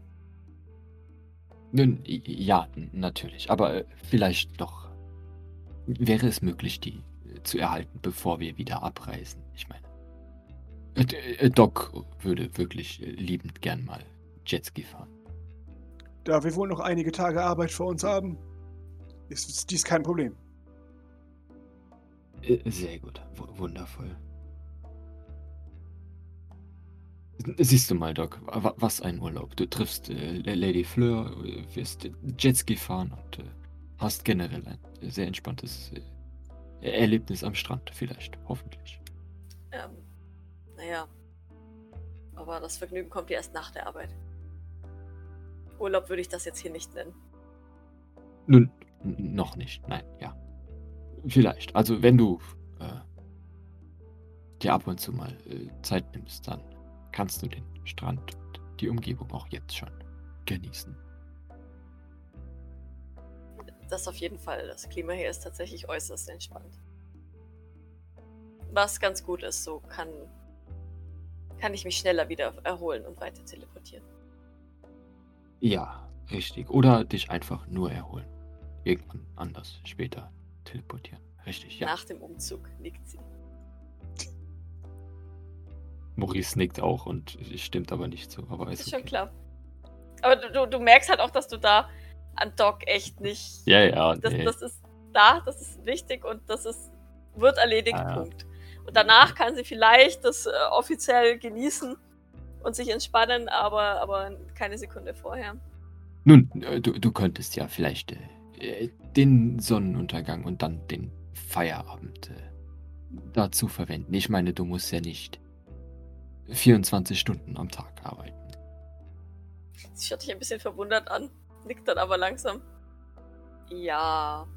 Nun, ja, natürlich. Aber äh, vielleicht noch. Wäre es möglich, die äh, zu erhalten, bevor wir wieder abreisen? Ich meine. Äh, Doc würde wirklich liebend gern mal Jetski fahren. Da wir wohl noch einige Tage Arbeit vor uns haben, ist dies kein Problem. Äh, Sehr gut, w wundervoll. Siehst du mal, Doc, wa- was ein Urlaub. Du triffst äh, Lady Fleur, äh, wirst äh, Jetski fahren und äh, hast generell ein sehr entspanntes äh, Erlebnis am Strand, vielleicht, hoffentlich. Ähm, naja. Aber das Vergnügen kommt ja erst nach der Arbeit. Urlaub würde ich das jetzt hier nicht nennen. Nun, noch nicht, nein, ja. Vielleicht, also wenn du äh, dir ab und zu mal äh, Zeit nimmst, dann kannst du den Strand und die Umgebung auch jetzt schon genießen. Das auf jeden Fall. Das Klima hier ist tatsächlich äußerst entspannt. Was ganz gut ist, so kann, kann ich mich schneller wieder erholen und weiter teleportieren. Ja, richtig. Oder dich einfach nur erholen. Irgendwann anders, später teleportieren. Richtig, ja. Nach dem Umzug liegt sie. Maurice nickt auch und es stimmt aber nicht so. Aber ist Ist schon okay. klar. Aber du, du, merkst halt auch, dass du da an Doc echt nicht. Ja, ja. Das, nee. das ist da, das ist wichtig und das ist wird erledigt, Ah, ja. Punkt. Und danach kann sie vielleicht das äh, offiziell genießen und sich entspannen, aber, aber keine Sekunde vorher. Nun, äh, du, du könntest ja vielleicht äh, äh, den Sonnenuntergang und dann den Feierabend äh, dazu verwenden. Ich meine, du musst ja nicht 24 Stunden am Tag arbeiten. Sie schaut dich ein bisschen verwundert an, nickt dann aber langsam. Ja.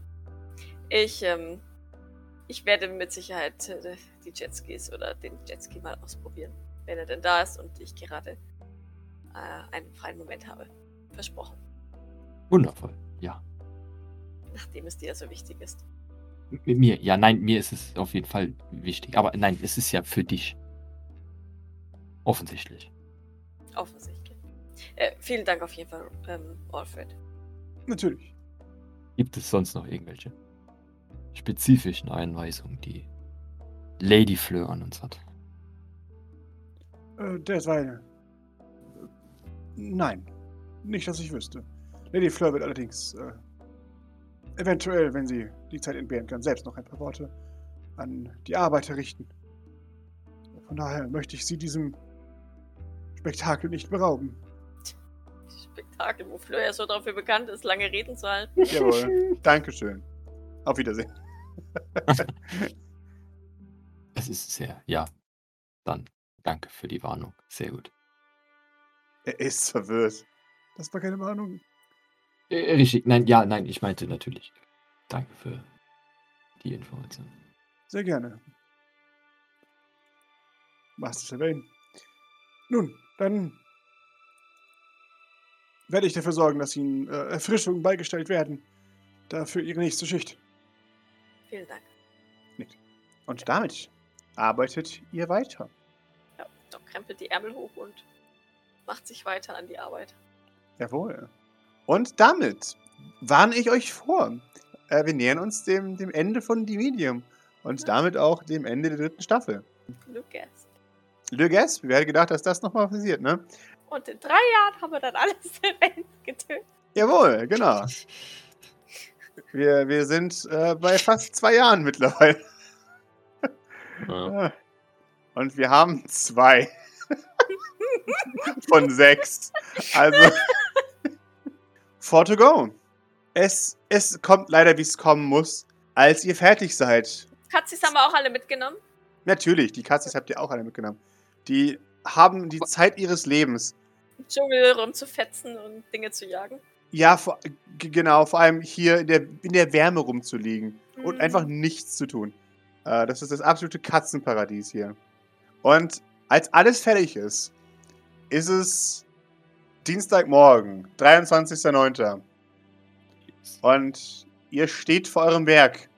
Ich, ähm, ich werde mit Sicherheit äh, die Jetskis oder den Jetski mal ausprobieren, wenn er denn da ist und ich gerade äh, einen freien Moment habe. Versprochen. Wundervoll, ja. Nachdem es dir ja so wichtig ist. Mit mir, ja, nein, mir ist es auf jeden Fall wichtig. Aber nein, es ist ja für dich. Offensichtlich. Offensichtlich. Äh, vielen Dank auf jeden Fall, ähm, Alfred. Natürlich. Gibt es sonst noch irgendwelche spezifischen Einweisungen, die Lady Fleur an uns hat? Äh, derweil. Nein. Nicht, dass ich wüsste. Lady Fleur wird allerdings äh, eventuell, wenn sie die Zeit entbehren kann, selbst noch ein paar Worte an die Arbeiter richten. Von daher möchte ich sie diesem Spektakel nicht berauben. Spektakel, wo Fleur ja so dafür bekannt ist, lange Reden zu halten. Jawohl. Dankeschön. Auf Wiedersehen. Es ist sehr, ja. Dann danke für die Warnung. Sehr gut. Er ist verwirrt. Das war keine Warnung. Äh, richtig, nein, ja, nein, ich meinte natürlich. Danke für die Information. Sehr gerne. Master Sylvain. Nun, dann werde ich dafür sorgen, dass Ihnen äh, Erfrischungen beigestellt werden. Dafür Ihre nächste Schicht. Vielen Dank. Und damit arbeitet ihr weiter. Ja, Doc krempelt die Ärmel hoch und macht sich weiter an die Arbeit. Jawohl. Und damit warne ich euch vor. Äh, wir nähern uns dem, dem Ende von Die Medium. Und damit auch dem Ende der dritten Staffel. Lucas. Le Guess, wer hätte gedacht, dass das nochmal passiert, ne? Und in drei Jahren haben wir dann alles getötet. Jawohl, genau. Wir, wir sind äh, bei fast zwei Jahren mittlerweile. Ja. Und wir haben zwei von sechs. Also, four to go. Es, es kommt leider, wie es kommen muss, als ihr fertig seid. Katzis haben wir auch alle mitgenommen. Natürlich, die Katzis habt ihr auch alle mitgenommen. Die haben die Zeit ihres Lebens. Im Dschungel rumzufetzen und Dinge zu jagen. Ja, vor, genau, vor allem hier in der, in der Wärme rumzuliegen und Mhm. einfach nichts zu tun. Äh, das ist das absolute Katzenparadies hier. Und als alles fertig ist, ist es Dienstagmorgen, 23.09. Und ihr steht vor eurem Werk.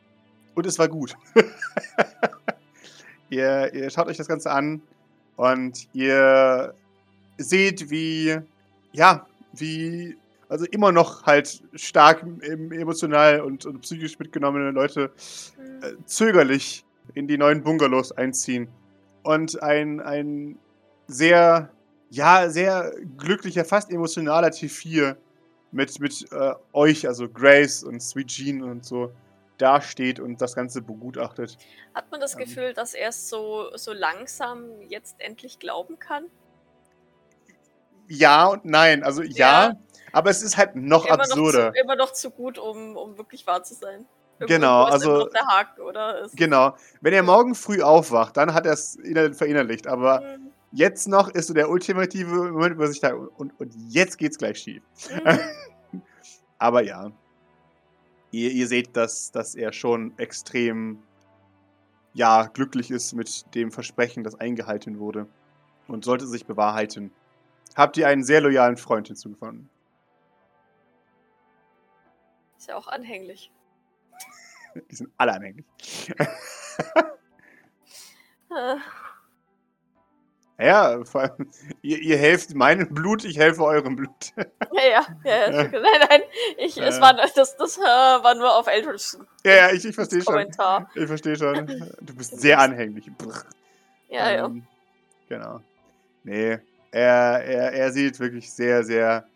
Und es war gut. ihr, ihr schaut euch das Ganze an und ihr seht, wie, ja, wie, also immer noch halt stark em- emotional und, und psychisch mitgenommene Leute äh, zögerlich in die neuen Bungalows einziehen. Und ein, ein sehr, ja, sehr glücklicher, fast emotionaler T4 mit, mit äh, euch, also Grace und Sweet Jean und so, dasteht und das Ganze begutachtet. Hat man das Ähm. Gefühl, dass er es so, so langsam jetzt endlich glauben kann? Ja und nein. Also ja, Ja. aber es ist halt noch Immer absurder. noch, zu, immer noch zu gut, um, um wirklich wahr zu sein. Irgendwo Genau, also- der Haken, Genau. Wenn er morgen früh aufwacht, dann hat er es inner- verinnerlicht. Aber Hm, jetzt noch ist so der ultimative Moment, wo sich da und, und jetzt geht's gleich schief. hm. Aber ja. Ihr, ihr seht, dass, dass er schon extrem ja, glücklich ist mit dem Versprechen, das eingehalten wurde. Und sollte sich bewahrheiten. Habt ihr einen sehr loyalen Freund hinzugefunden. Ist ja auch anhänglich. Die sind alle anhänglich. Ja, vor allem, ihr, ihr helft meinem Blut, ich helfe eurem Blut. Ja, ja, ja, ja. Nein, nein, ich, es war, das, das äh, war nur auf Eldridge ja, ja, ich, ich verstehe schon. Kommentar. Ich verstehe schon. Du bist sehr anhänglich. Ja, ja. Ähm, Genau. Nee, er, er, er sieht wirklich sehr, sehr,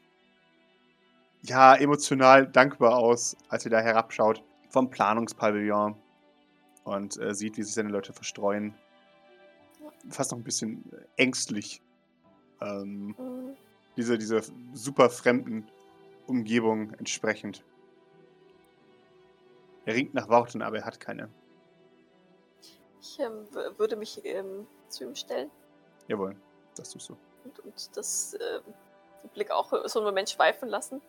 ja, emotional dankbar aus, als er da herabschaut vom Planungspavillon und äh, sieht, wie sich seine Leute verstreuen. Fast noch ein bisschen ängstlich. Ähm, Mhm. diese, diese super fremden Umgebung entsprechend. Er ringt nach Worten, aber er hat keine. Ich ähm, würde mich ähm, zu ihm stellen Jawohl, das tust du. und, und das, ähm, den Blick auch so einen Moment schweifen lassen.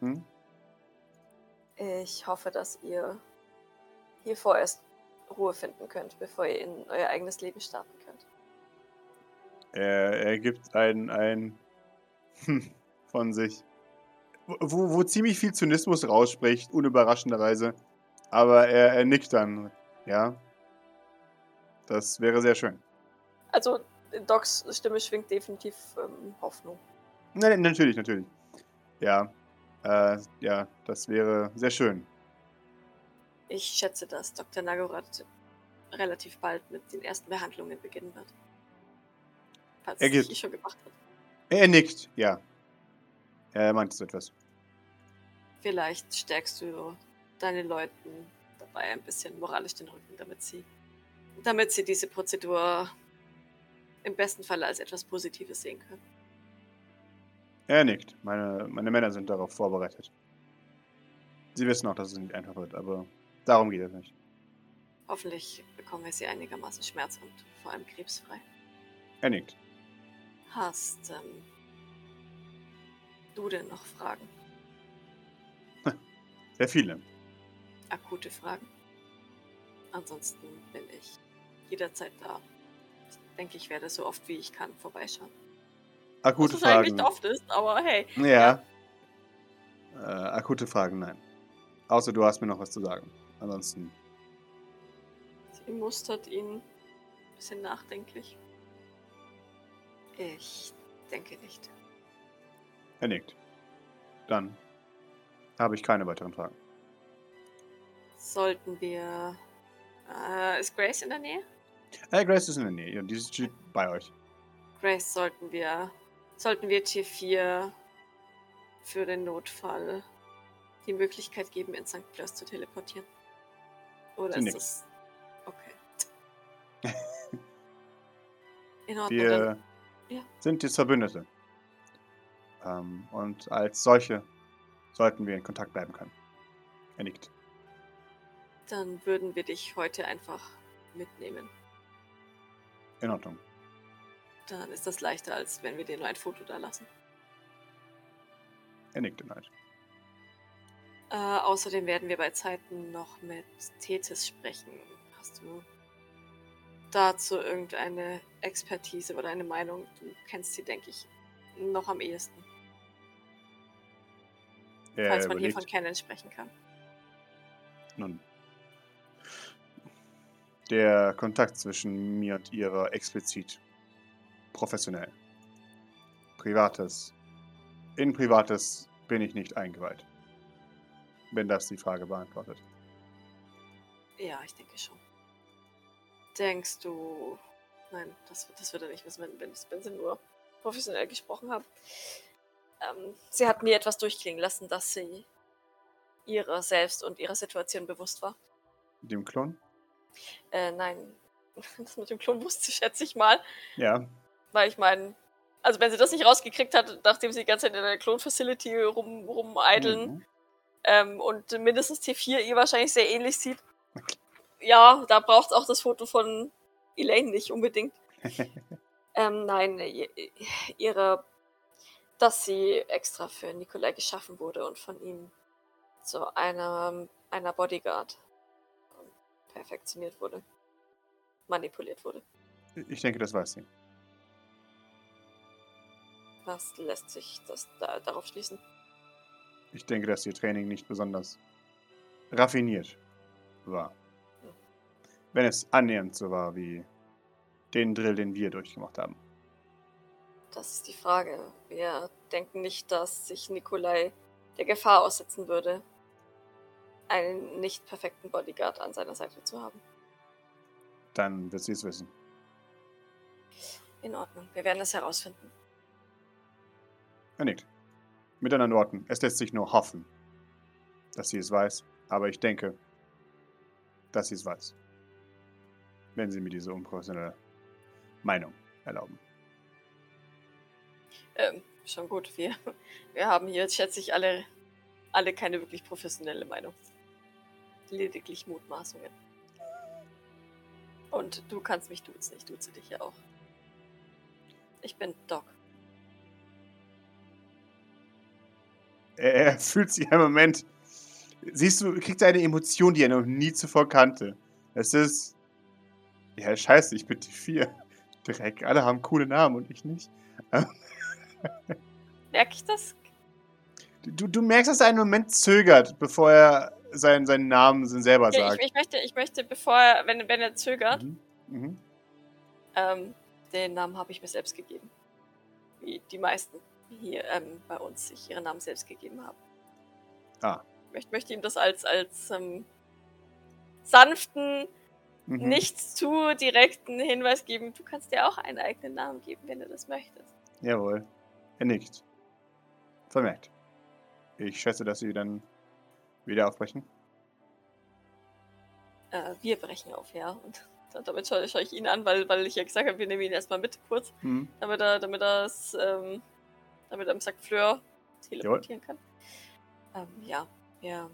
Hm? Ich hoffe, dass ihr hier vorerst Ruhe finden könnt, bevor ihr in euer eigenes Leben starten könnt. Er, er gibt ein, ein hm von sich. Wo, wo ziemlich viel Zynismus rausspricht, unüberraschenderweise. Aber er, er nickt dann. Ja. Das wäre sehr schön. Also, Docs Stimme schwingt definitiv ähm, Hoffnung. Nein, natürlich, natürlich. Ja. Äh, ja, das wäre sehr schön. Ich schätze, dass Dr. Nagorath relativ bald mit den ersten Behandlungen beginnen wird. Falls Er geht. nicht schon gemacht hat. Er nickt, ja. Er meint so etwas. Vielleicht stärkst du deinen Leuten dabei ein bisschen moralisch den Rücken, damit sie, damit sie diese Prozedur im besten Fall als etwas Positives sehen können. Er nickt. Meine, meine Männer sind darauf vorbereitet. Sie wissen auch, dass es nicht einfach wird, aber darum geht es nicht. Hoffentlich bekommen wir sie einigermaßen schmerz- und vor allem krebsfrei. Er nickt. Hast ähm, du denn noch Fragen? Sehr viele. Akute Fragen? Ansonsten bin ich jederzeit da. Ich denke, ich werde so oft wie ich kann vorbeischauen. Akute Was wahrscheinlich Fragen. nicht oft ist, aber hey. Ja. Äh, akute Fragen, nein. Außer du hast mir noch was zu sagen. Ansonsten. Sie mustert ihn ein bisschen nachdenklich. Ich denke nicht. Er nickt. Dann habe ich keine weiteren Fragen. Sollten wir. Äh, ist Grace in der Nähe? Äh, Grace ist in der Nähe und die steht bei euch. Grace, sollten wir. Sollten wir T4 für den Notfall die Möglichkeit geben, in St. Clair zu teleportieren? Oder Sie ist nickt. das. Okay. In Ordnung. dann. Ja. sind jetzt Verbündete. Ähm, und als solche sollten wir in Kontakt bleiben können. Er nickt. Dann würden wir dich heute einfach mitnehmen. In Ordnung. Dann ist das leichter, als wenn wir dir nur ein Foto da lassen. Er nickt erneut. Äh, außerdem werden wir bei Zeiten noch mit Tethys sprechen. Hast du dazu irgendeine Expertise oder eine Meinung? Du kennst sie, denke ich, noch am ehesten. Er falls man hier überlegt. von Kennen sprechen kann. Nun. Der Kontakt zwischen mir und ihr war explizit professionell. Privates. In Privates bin ich nicht eingeweiht. Wenn das die Frage beantwortet. Ja, ich denke schon. Denkst du. Nein, das, das wird er nicht wissen, wenn, wenn, sie nur professionell gesprochen haben. Ähm, sie hat mir etwas durchklingen lassen, dass sie ihrer selbst und ihrer Situation bewusst war. Dem Klon? Äh, nein, das mit dem Klon wusste, schätze ich mal. Ja. Weil ich meine, also wenn sie das nicht rausgekriegt hat, nachdem sie die ganze Zeit in der Klon-Facility rum, rumeideln Mhm. ähm, und mindestens T4 ihr wahrscheinlich sehr ähnlich sieht, ja, da braucht es auch das Foto von Elaine nicht unbedingt. ähm, nein, i- ihre, dass sie extra für Nikolai geschaffen wurde und von ihm zu einer, einer Bodyguard perfektioniert wurde, manipuliert wurde. Ich denke, das weiß sie. Was lässt sich das da, darauf schließen? Ich denke, dass ihr Training nicht besonders raffiniert war. Wenn es annähernd so war wie den Drill, den wir durchgemacht haben. Das ist die Frage. Wir denken nicht, dass sich Nikolai der Gefahr aussetzen würde, einen nicht perfekten Bodyguard an seiner Seite zu haben. Dann wird sie es wissen. In Ordnung. Wir werden es herausfinden. Er nickt. Mit anderen Worten, es lässt sich nur hoffen, dass sie es weiß, aber ich denke, dass sie es weiß. Wenn sie mir diese unprofessionelle Meinung erlauben. Ähm, schon gut. Wir, wir haben hier, schätze ich, alle, alle keine wirklich professionelle Meinung. Lediglich Mutmaßungen. Und du kannst mich duzen. Ich duze dich ja auch. Ich bin Doc. Er, fühlt sich einen Moment. Siehst du, kriegt eine Emotion, die er noch nie zuvor kannte. Es ist. Ja, scheiße, ich bin die vier. Dreck, alle haben coole Namen und ich nicht. Merke ich das? Du, du merkst, dass er einen Moment zögert, bevor er seinen, seinen Namen selber Ja, sagt. ich, ich, möchte, ich möchte, bevor er, wenn, wenn er zögert, Mhm. Mhm. Ähm, den Namen habe ich mir selbst gegeben. Wie die meisten hier ähm, bei uns sich ihre Namen selbst gegeben haben. Ah. Ich möchte, möchte ihm das als, als ähm, sanften, Mhm. nicht zu direkten Hinweis geben. Du kannst dir auch einen eigenen Namen geben, wenn du das möchtest. Jawohl. Er nickt. Vermerkt. Ich schätze, dass Sie dann wieder aufbrechen. Äh, wir brechen auf, ja. Und damit schaue, schaue ich ihn an, weil, weil ich ja gesagt habe, wir nehmen ihn erstmal mit kurz, Mhm. damit er, damit er es, ähm, damit er im Sack Fleur teleportieren kann. Ähm, ja, wir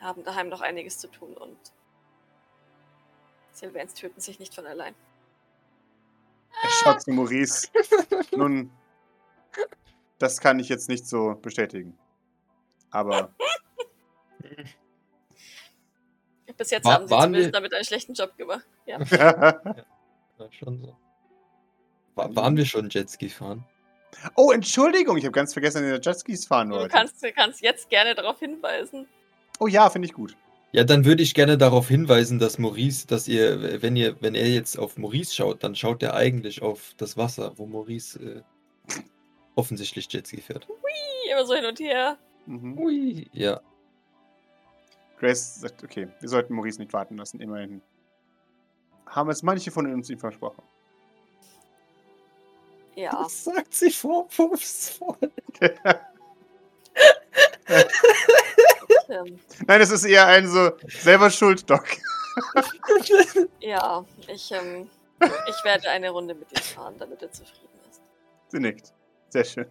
haben daheim noch einiges zu tun und Sylvains töten sich nicht von allein. Er schaut zu Maurice. Nun, das kann ich jetzt nicht so bestätigen. Aber Bis jetzt Wa- haben sie zumindest wir- damit einen schlechten Job gemacht. Ja. Ja, schon so. Wa- waren wir schon Jetski fahren? oh, Entschuldigung, ich habe ganz vergessen, dass ihr Jetskis fahren Du wollt. kannst, du kannst jetzt gerne darauf hinweisen. Oh ja, finde ich gut. Ja, dann würde ich gerne darauf hinweisen, dass Maurice, dass ihr, wenn ihr, wenn er jetzt auf Maurice schaut, dann schaut er eigentlich auf das Wasser, wo Maurice äh, offensichtlich Jetski fährt. Immer so hin und her. Mhm. Ui, ja. Grace sagt, okay, wir sollten Maurice nicht warten lassen, immerhin. Haben es manche von uns ihm versprochen. Ja. sagt sie vorwurfsvoll. Ähm, Nein, es ist eher ein so selber schuld, Doc. ja, ich, ähm, ich werde eine Runde mit ihm fahren, damit er zufrieden ist. Sie nickt. Sehr schön.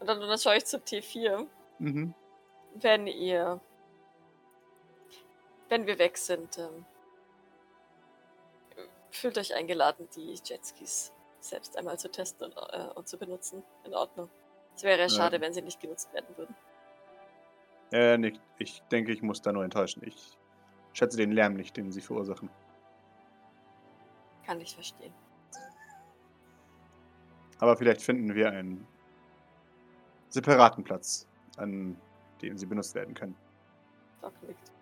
Und dann, dann schaue ich zu T4. Mhm. wenn ihr, wenn wir weg sind, ähm, fühlt euch eingeladen, die Jetskis selbst einmal zu testen und, äh, und zu benutzen. In Ordnung. Es wäre Ja. schade, wenn sie nicht genutzt werden würden. Er nickt. Ich denke, ich muss da nur enttäuschen. Ich schätze den Lärm nicht, den sie verursachen. Kann ich verstehen. Aber vielleicht finden wir einen separaten Platz an denen sie benutzt werden können. Doc nickt.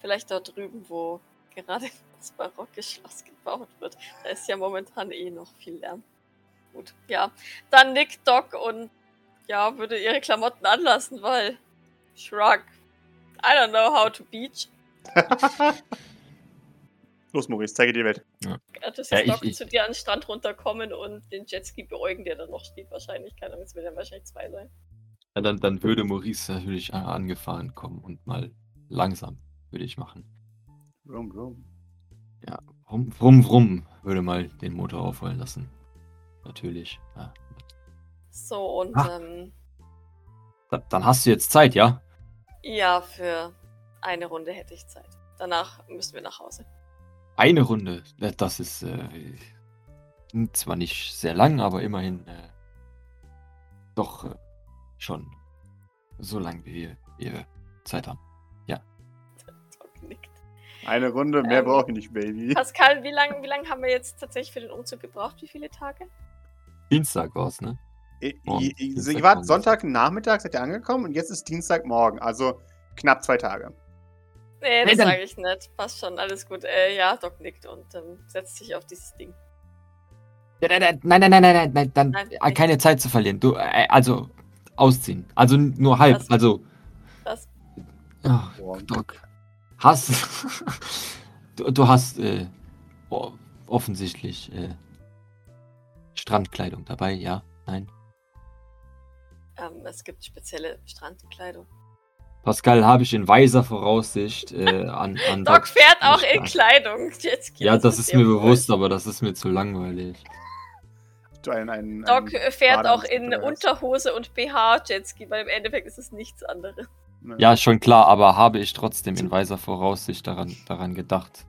Vielleicht dort drüben, wo gerade das barocke Schloss gebaut wird. Da ist ja momentan eh noch viel Lärm. Gut, ja. Dann nickt Doc und ja, würde ihre Klamotten anlassen, weil Shrug. I don't know how to beach. Los, Maurice, zeige dir die Welt. Ja, das Ja, ist ich- Doc ich- zu dir an den Strand runterkommen und den Jetski beäugen, der da noch steht wahrscheinlich. Keine Ahnung, es werden wahrscheinlich zwei sein. Ja, dann, dann würde Maurice natürlich a- angefahren kommen und mal langsam würde ich machen. Rum, rum. Rum, rum, rum würde mal den Motor aufheulen lassen. Natürlich. Ja. So, und Ah. ähm, Da, dann hast du jetzt Zeit, ja? Ja, für eine Runde hätte ich Zeit. Danach müssen wir nach Hause. Eine Runde. Ja, Das ist äh, zwar nicht sehr lang, aber immerhin äh, doch äh, schon so lang, wie wir, wir Zeit haben. Nickt. Eine Runde, mehr Ähm, brauche ich nicht, Baby. Pascal, wie lange wie lang haben wir jetzt tatsächlich für den Umzug gebraucht? Wie viele Tage? Dienstag war's, ne? Ihr wart morgen. Sonntagnachmittag, seid ihr angekommen und jetzt ist Dienstagmorgen, also knapp zwei Tage. Nee, das sage ich nicht. Passt schon, alles gut. Äh, ja, Doc nickt und ähm, setzt sich auf dieses Ding. Nein, nein, nein, nein, nein, nein, nein, dann Nein, äh, nicht. keine Zeit zu verlieren. Du, äh, also ausziehen. Also nur halb. Was? Also. Was? Ach, Doc. Hast. du, du hast äh, offensichtlich äh, Strandkleidung dabei, ja? Nein. Ähm, es gibt spezielle Strandkleidung. Pascal habe ich in weiser Voraussicht äh, an, an Doc fährt auch in. Kleidung. Jetski. Ja, das ist mir bewusst, aber das ist mir zu langweilig. Du ein, ein, Doc ein fährt auch in? Unterhose und BH Jetski, weil im Endeffekt ist es nichts anderes. Ne. Ja, schon klar, aber habe ich trotzdem in weiser Voraussicht daran, daran gedacht.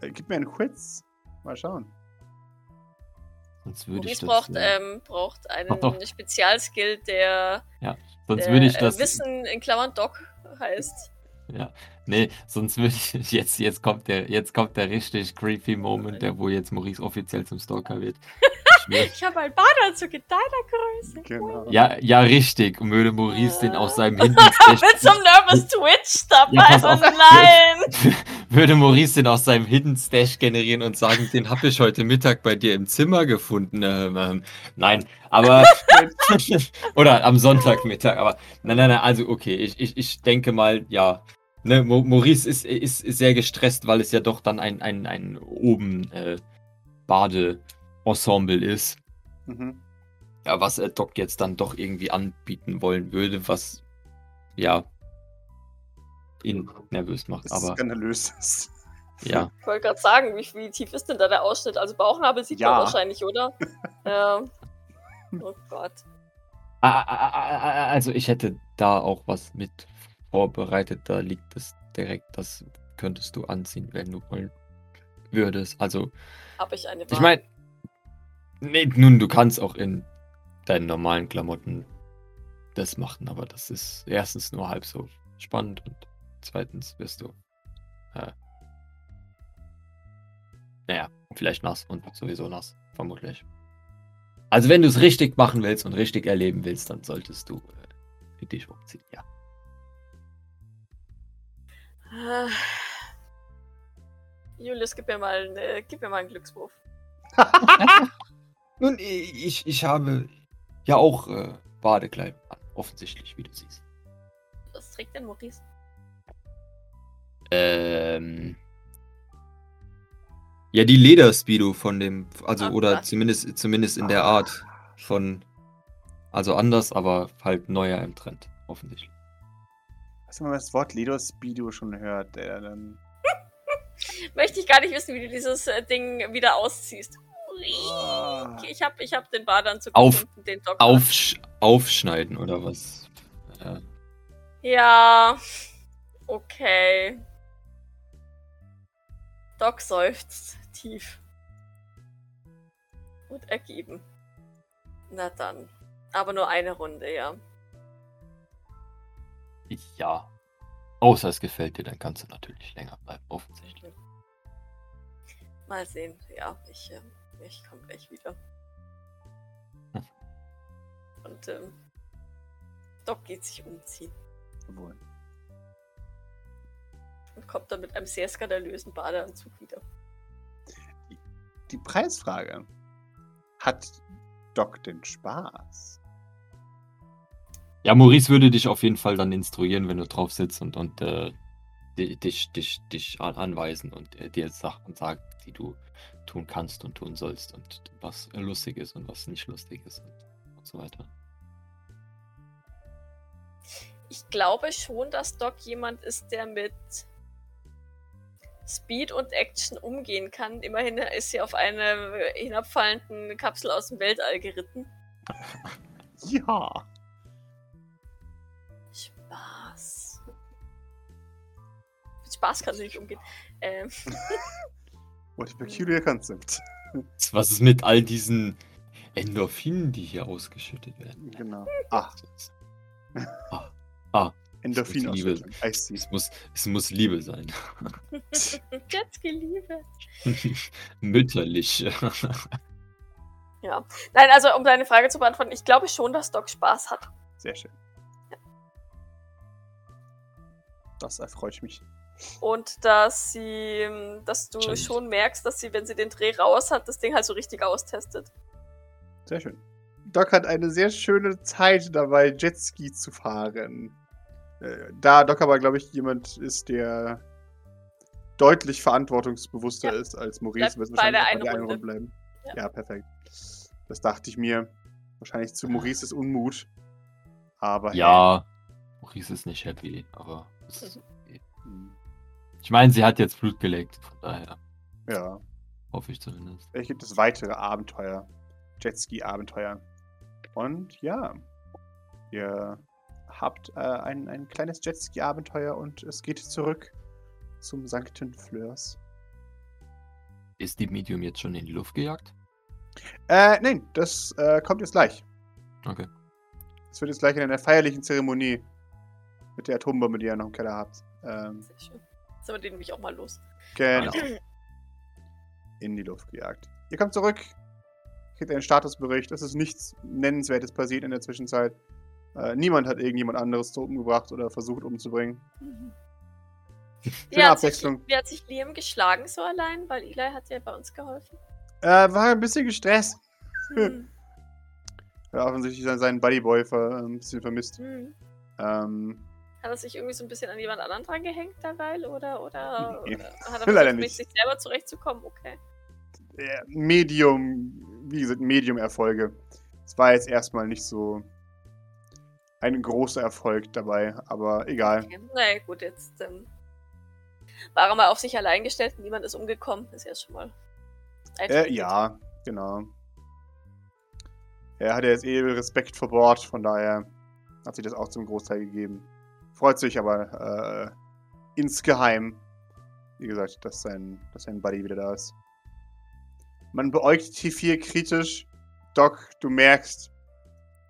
Äh, Gib mir einen Quiz. Mal schauen. Sonst würde ich Maurice das. braucht, äh, ähm, braucht einen doch. Spezialskill, der, sonst der würde ich äh, das. Wissen in Klammern Doc heißt. Ja, nee, sonst würde ich. Jetzt, jetzt, kommt der, jetzt kommt der richtig creepy Moment, der, wo jetzt Maurice offiziell zum Stalker wird. Ich habe einen Badeanzug in deiner Größe. Genau. ja, ja, richtig. Und würde Maurice den aus seinem Mit Hidden so einem Nervous Twitch dabei. Ja, oh nein! Würde Maurice den aus seinem Hidden Stash generieren und sagen, den habe ich heute Mittag bei dir im Zimmer gefunden. Ähm, ähm, nein, aber oder am Sonntagmittag. Aber nein, nein, nein. Also okay, ich, ich, ich denke mal, ja. Ne, Maurice ist, ist, ist sehr gestresst, weil es ja doch dann ein, ein, ein oben äh, Bade-Ensemble ist. Mhm. Ja, was er Doc jetzt dann doch irgendwie anbieten wollen würde, was ja ihn nervös macht. Das Aber ist skandalös. ja. Ich wollte gerade sagen, wie, wie tief ist denn da der Ausschnitt? Also Bauchnabel sieht Ja. man wahrscheinlich, oder? ja. Oh Gott. Ah, ah, ah, Also ich hätte da auch was mit vorbereitet. Da liegt es direkt. Das könntest du anziehen, wenn du wollen würdest. Also Habe ich eine ich meine, nee, nun du kannst auch in deinen normalen Klamotten das machen, aber das ist erstens nur halb so spannend und zweitens wirst du äh, naja, vielleicht nass und sowieso nass, vermutlich. Also wenn du es richtig machen willst und richtig erleben willst, dann solltest du äh, dich umziehen, ja. Ah. Julius, gib mir mal, eine, gib mir mal einen Glückswurf. Nun, ich, ich habe ja auch äh, Badekleidung an, offensichtlich, wie du siehst. Was trägt denn Maurice? Ähm. Ja, die Lederspeedo von dem, also Ah, oder ah. zumindest zumindest in der Art von, also anders, aber halt neuer im Trend, offensichtlich. Was, wenn man das Wort Ledo Speedo schon hört, der dann. Möchte ich gar nicht wissen, wie du dieses äh, Ding wieder ausziehst. Ah. Ich habe ich hab den Badeanzug Auf- gefunden, den hat. Aufsch aufschneiden oder was? Ja. Ja, okay. Doc seufzt tief. Und ergeben. Na dann. Aber nur eine Runde, ja. ja. Außer es gefällt dir, dann kannst du natürlich länger bleiben, offensichtlich. Mal sehen. Ja, ich, ähm, ich komme gleich wieder. Hm. Und ähm, Doc geht sich umziehen Jawohl. Und kommt dann mit einem sehr skandalösen Badeanzug wieder. Die Preisfrage. Hat Doc denn Spaß? Ja, Maurice würde dich auf jeden Fall dann instruieren, wenn du drauf sitzt und, und äh, di- dich, dich, dich an- anweisen und äh, dir Sachen sagt, die du tun kannst und tun sollst und was lustig ist und was nicht lustig ist und, und so weiter. Ich glaube schon, dass Doc jemand ist, der mit Speed und Action umgehen kann. Immerhin ist sie auf einer hinabfallenden Kapsel aus dem Weltall geritten. Ja. Spaß. Mit Spaß kann sie nicht umgehen. Ähm, What a peculiar concept. Was ist mit all diesen Endorphinen, die hier ausgeschüttet werden? Genau. Ah, Ah, ah Endorphinausschüttung. I see. es, muss, es muss Liebe sein. Jetski-Liebe. Mütterlich. Ja. Nein, also um deine Frage zu beantworten, ich glaube schon, dass Doc Spaß hat. Sehr schön. Das erfreut mich. Und dass sie, dass du Stimmt. schon merkst, dass sie, wenn sie den Dreh raus hat, das Ding halt so richtig austestet. Sehr schön. Doc hat eine sehr schöne Zeit dabei, Jetski zu fahren. Äh, Da Doc aber, glaube ich, jemand ist, der deutlich verantwortungsbewusster Ja. ist als Maurice, Bleibt wird es bei der wahrscheinlich einen bei Runde. bleiben. Ja. Ja. perfekt. Das dachte ich mir. Wahrscheinlich zu Maurices Unmut. Aber hey, ja, Maurice ist nicht happy, aber es ist okay. hm, ich meine, sie hat jetzt Blut geleckt, von daher ja. hoffe ich zumindest. Vielleicht gibt es weitere Abenteuer. Jetski-Abenteuer. Und ja, ihr habt äh, ein, ein kleines Jetski-Abenteuer und es geht zurück zum Sankten Fleurs. Ist die Medium jetzt schon in die Luft gejagt? Äh, nein, das äh, kommt jetzt gleich. Okay. Es wird jetzt gleich in einer feierlichen Zeremonie mit der Atombombe, die ihr noch im Keller habt. Ähm, Sehr schön. Jetzt aber den nämlich auch mal los. genau. In die Luft gejagt. Ihr kommt zurück, kriegt einen Statusbericht. Es ist nichts Nennenswertes passiert in der Zwischenzeit. Äh, niemand hat irgendjemand anderes so umgebracht oder versucht umzubringen. Wie Schöne hat, sich, Abwechslung. wie hat sich Liam geschlagen so allein? Weil Eli hat ja bei uns geholfen. Äh, war ein bisschen gestresst. Hm. Ja, offensichtlich sein- seinen Buddyboy ver, ein bisschen vermisst. Hm. Ähm, Hat er sich irgendwie so ein bisschen an jemand anderen dran gehängt derweil? Oder, oder, Nee, oder hat er versucht, mit sich selber zurechtzukommen? Okay. äh, Medium, wie gesagt, Medium-Erfolge. Es war jetzt erstmal nicht so ein großer Erfolg dabei, aber egal. okay. Naja, gut, jetzt ähm, war er mal auf sich allein gestellt und niemand ist umgekommen. Ist ja schon mal. Äh, ja, genau. Er hatte jetzt eh Respekt vor Bord, von daher hat sich das auch zum Großteil gegeben. Freut sich aber äh, insgeheim, wie gesagt, dass sein, dass sein Buddy wieder da ist. Man beäugt T4 kritisch. Doc, du merkst,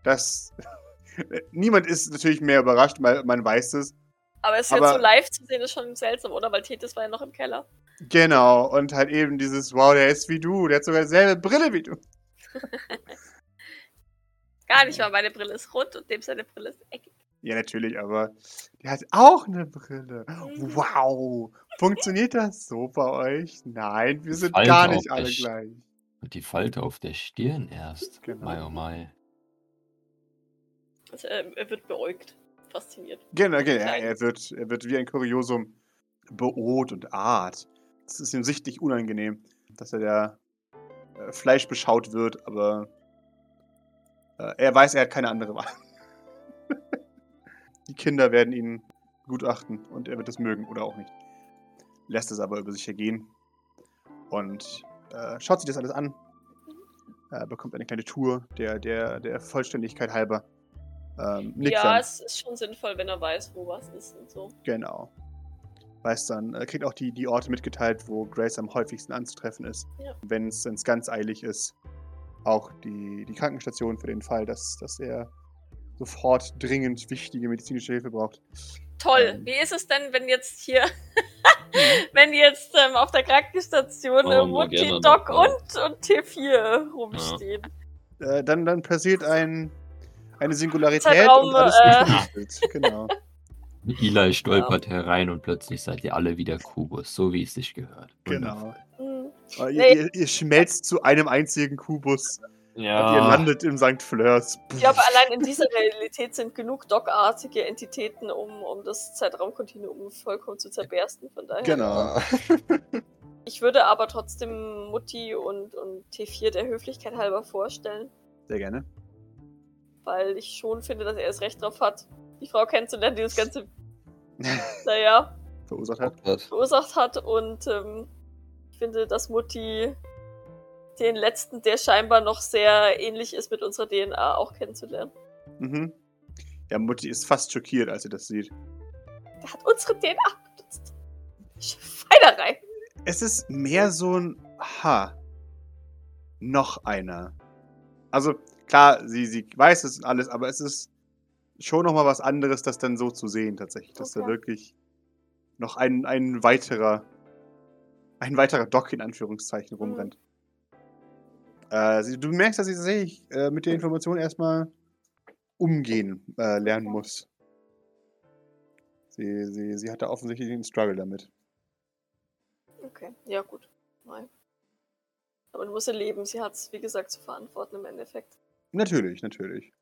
dass niemand ist natürlich mehr überrascht, weil man weiß es. Aber es aber- jetzt so live zu sehen, ist schon seltsam, oder? Weil Tethys war ja noch im Keller. Genau, und halt eben dieses, wow, der ist wie du, der hat sogar dieselbe Brille wie du. Gar nicht mal, meine Brille ist rund und dem seine Brille ist eckig. Ja, natürlich, aber der hat auch eine Brille. Mhm. Wow. Funktioniert das so bei euch? Nein, wir sind Falte gar nicht alle gleich. Und die Falte auf der Stirn erst. Genau. Mai oh mai. Also, äh, er wird beäugt. Fasziniert. Genau, genau. Klein. er, wird, er wird wie ein Kuriosum beoht und art. Es ist ihm sichtlich unangenehm, dass er da äh, Fleisch beschaut wird, aber äh, er weiß, er hat keine andere Wahl. Die Kinder werden ihn gutachten und er wird es mögen oder auch nicht. Lässt es aber über sich ergehen und äh, schaut sich das alles an. Äh, bekommt eine kleine Tour der, der, der Vollständigkeit halber. Ähm, ja, dann. es ist schon sinnvoll, wenn er weiß, wo was ist und so. Genau. Weiß dann, äh, kriegt auch die, die Orte mitgeteilt, wo Grace am häufigsten anzutreffen ist. Ja. Wenn es ganz eilig ist. Auch die, die Krankenstation für den Fall, dass, dass er sofort dringend wichtige medizinische Hilfe braucht. Toll. Ähm. Wie ist es denn, wenn jetzt hier, wenn jetzt ähm, auf der Krankenstation äh, Oh, mal Mutti, Doc und, und T4 rumstehen? Äh, dann, dann passiert ein, eine Singularität Zeitraum, und alles äh. durchgemistet. Genau. Eli stolpert herein und plötzlich seid ihr alle wieder Kubus, so wie es sich gehört. Genau. Hm. Äh, Nee. Ihr, ihr, ihr schmelzt zu einem einzigen Kubus und ihr Ja. landet im St. Fleurs. Ich glaube, allein in dieser Realität sind genug Doc-artige Entitäten, um, um das Zeitraumkontinuum vollkommen zu zerbersten. Von daher. Genau. Ich würde aber trotzdem Mutti und, und T4 der Höflichkeit halber vorstellen, Sehr gerne. Weil ich schon finde, dass er es recht drauf hat, die Frau kennenzulernen, die das Ganze, naja, Verursacht hat. verursacht hat. Und ähm, ich finde, dass Mutti den letzten, der scheinbar noch sehr ähnlich ist mit unserer DNA, auch kennenzulernen. Mhm. Ja, Mutti ist fast schockiert, als sie das sieht. Der hat unsere DNA benutzt. Feinerei. Es ist mehr so ein Ha. Noch einer. Also, klar, sie, sie weiß es und alles, aber es ist schon nochmal was anderes, das dann so zu sehen, tatsächlich. Dass da Okay. wirklich noch ein, ein weiterer, ein weiterer Doc in Anführungszeichen rumrennt. Äh, sie, du merkst, dass sie tatsächlich äh, mit der Information erstmal umgehen äh, lernen muss. Sie, sie, sie hatte offensichtlich einen Struggle damit. Okay, ja gut. Nein. Aber du musst ihr leben. Sie hat es, wie gesagt, zu verantworten im Endeffekt. Natürlich, natürlich.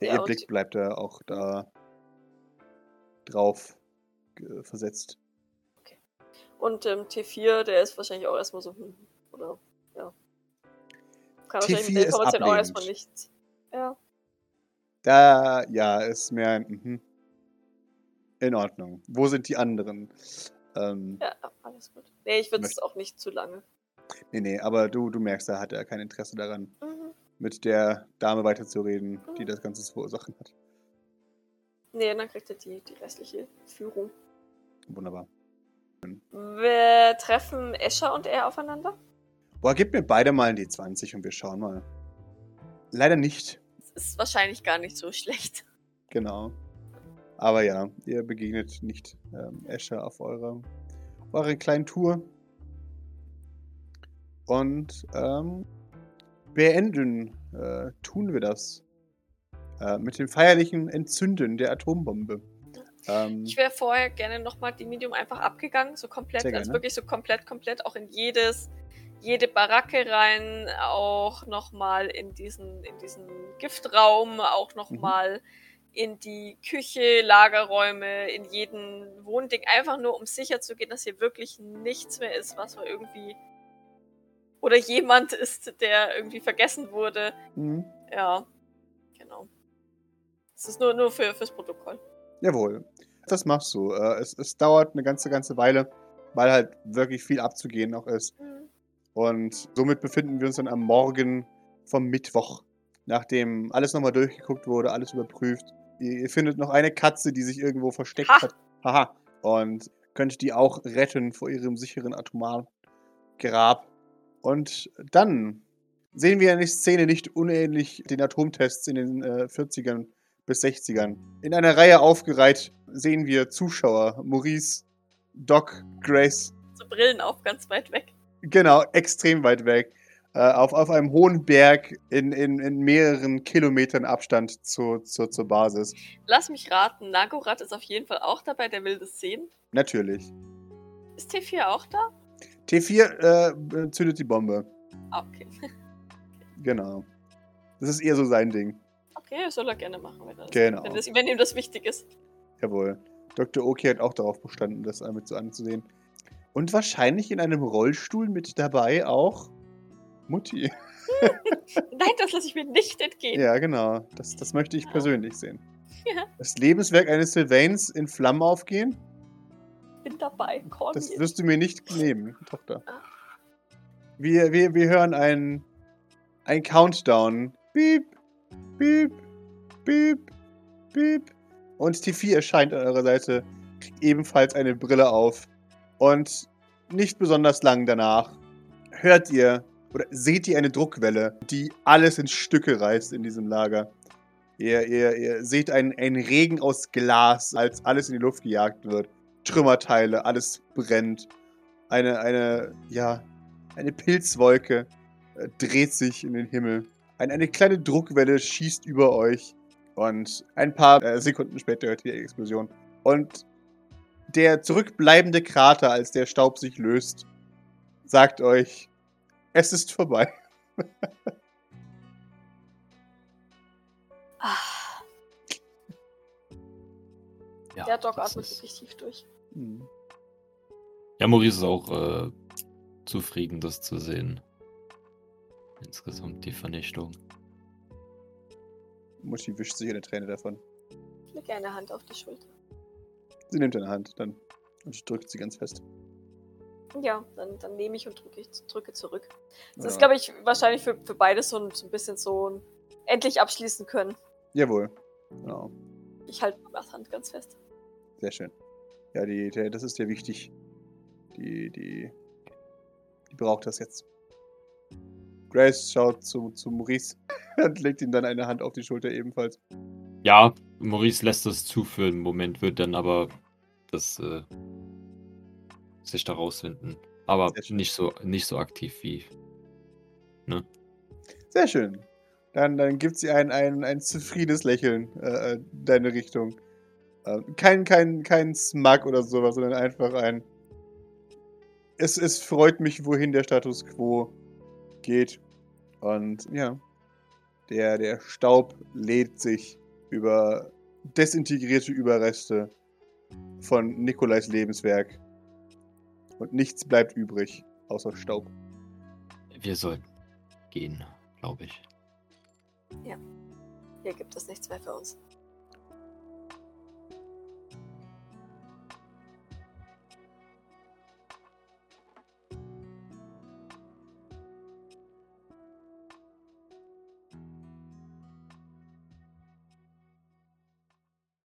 Ja, Ja, Blick bleibt da auch da drauf versetzt. Und ähm, T4, der ist wahrscheinlich auch erstmal so, hm, oder, ja. Kann wahrscheinlich mit T4 der ist Information auch erstmal nichts. Ja. Da, ja, ist mehr mhm. in Ordnung. Wo sind die anderen? Ähm, Ja, alles gut. Nee, ich würde es auch nicht zu lange. nee, nee, aber du, du merkst, da hat er kein Interesse daran, Mhm. Mit der Dame weiterzureden, die Mhm. das Ganze zu verursachen hat. Nee, dann kriegt er die, die restliche Führung. Wunderbar. Wir treffen Escher und er aufeinander. Boah, gib mir beide mal ein D20 und wir schauen mal. Leider nicht. Das ist wahrscheinlich gar nicht so schlecht. Genau. Aber ja, ihr begegnet nicht ähm, Escher auf eurer, eurer kleinen Tour. Und ähm, beenden äh, tun wir das äh, mit dem feierlichen Entzünden der Atombombe. Ähm, Ich wäre vorher gerne nochmal die Medium einfach abgegangen, so komplett, also wirklich so komplett, komplett auch in jedes, jede Baracke rein, auch nochmal in diesen, in diesen Giftraum, auch nochmal in die Küche, Lagerräume, in jeden Wohnding, einfach nur um sicher zu gehen, dass hier wirklich nichts mehr ist, was wir irgendwie oder jemand ist, der irgendwie vergessen wurde. mhm. Ja, genau. Das ist nur, nur für, fürs Protokoll. Jawohl. Das machst du. Äh, es, es dauert eine ganze, ganze Weile, weil halt wirklich viel abzugehen noch ist. Mhm. Und somit befinden wir uns dann am Morgen vom Mittwoch, nachdem alles nochmal durchgeguckt wurde, alles überprüft. Ihr, ihr findet noch eine Katze, die sich irgendwo versteckt Ha! hat. Haha. Und könnt die auch retten vor ihrem sicheren atomaren Grab. Und dann sehen wir eine Szene nicht unähnlich den Atomtests in den äh, 40ern bis 60ern. In einer Reihe aufgereiht sehen wir Zuschauer, Maurice, Doc, Grace, So Brillen auf, ganz weit weg. Genau, extrem weit weg. Äh, auf, auf einem hohen Berg in, in, in mehreren Kilometern Abstand zu, zu, zur Basis. Lass mich raten, Nagorat ist auf jeden Fall auch dabei, der will das sehen. Natürlich. Ist T4 auch da? T4 äh, zündet die Bombe. Ah, okay. Genau. Das ist eher so sein Ding. Okay, soll er gerne machen, wenn, das, Genau. wenn, das, wenn ihm das wichtig ist. Jawohl. Dr. Oki hat auch darauf bestanden, das mit so anzusehen. Und wahrscheinlich in einem Rollstuhl mit dabei auch Mutti. Nein, das lasse ich mir nicht entgehen. Ja, genau. Das, das möchte ich persönlich sehen. Ja. Das Lebenswerk eines Sylvains in Flammen aufgehen? Bin dabei. Call Das me. wirst du mir nicht nehmen, Tochter. Ah. Wir, wir, wir hören einen ein Countdown. Piep, piep, piep, piep. Und T4 erscheint an eurer Seite, kriegt ebenfalls eine Brille auf. Und nicht besonders lang danach hört ihr oder seht ihr eine Druckwelle, die alles in Stücke reißt in diesem Lager. Ihr, ihr, ihr seht einen, einen Regen aus Glas, als alles in die Luft gejagt wird. Trümmerteile, alles brennt. Eine, eine, ja, eine Pilzwolke äh, dreht sich in den Himmel. Ein, eine kleine Druckwelle schießt über euch und ein paar äh, Sekunden später hört ihr die Explosion. Und der zurückbleibende Krater, als der Staub sich löst, sagt euch, es ist vorbei. Ah, Ja, der Doc atmet ist- wirklich tief durch. Hm. Ja, Maurice ist auch äh, zufrieden, das zu sehen. Insgesamt die Vernichtung. Muschi wischt sich eine Träne davon. Ich lege eine Hand auf die Schulter. Sie nimmt deine Hand dann und drückt sie ganz fest. Ja, dann, dann nehme ich und drücke, ich drücke zurück. Das Ja. ist, glaube ich, wahrscheinlich für, für beide so ein, so ein bisschen so ein endlich abschließen können. Jawohl. Genau. Ich halte Mamas Hand ganz fest. Sehr schön. Ja, die, der, das ist ja wichtig. Die, die, die braucht das jetzt. Grace schaut zu, zu Maurice und legt ihm dann eine Hand auf die Schulter ebenfalls. Ja, Maurice lässt das zu für einen Moment, wird dann aber das äh, sich da rausfinden. Aber nicht so, nicht so aktiv wie. Sehr schön. Dann, dann gibt sie ein, ein, ein zufriedenes Lächeln äh, äh, deine Richtung. Äh, kein, kein, kein Smug oder sowas, sondern einfach ein. Es, es freut mich, wohin der Status quo geht. Und ja, der, der Staub lädt sich über desintegrierte Überreste von Nikolais Lebenswerk. Und nichts bleibt übrig, außer Staub. Wir sollten gehen, glaube ich. Hier gibt es nichts mehr für uns.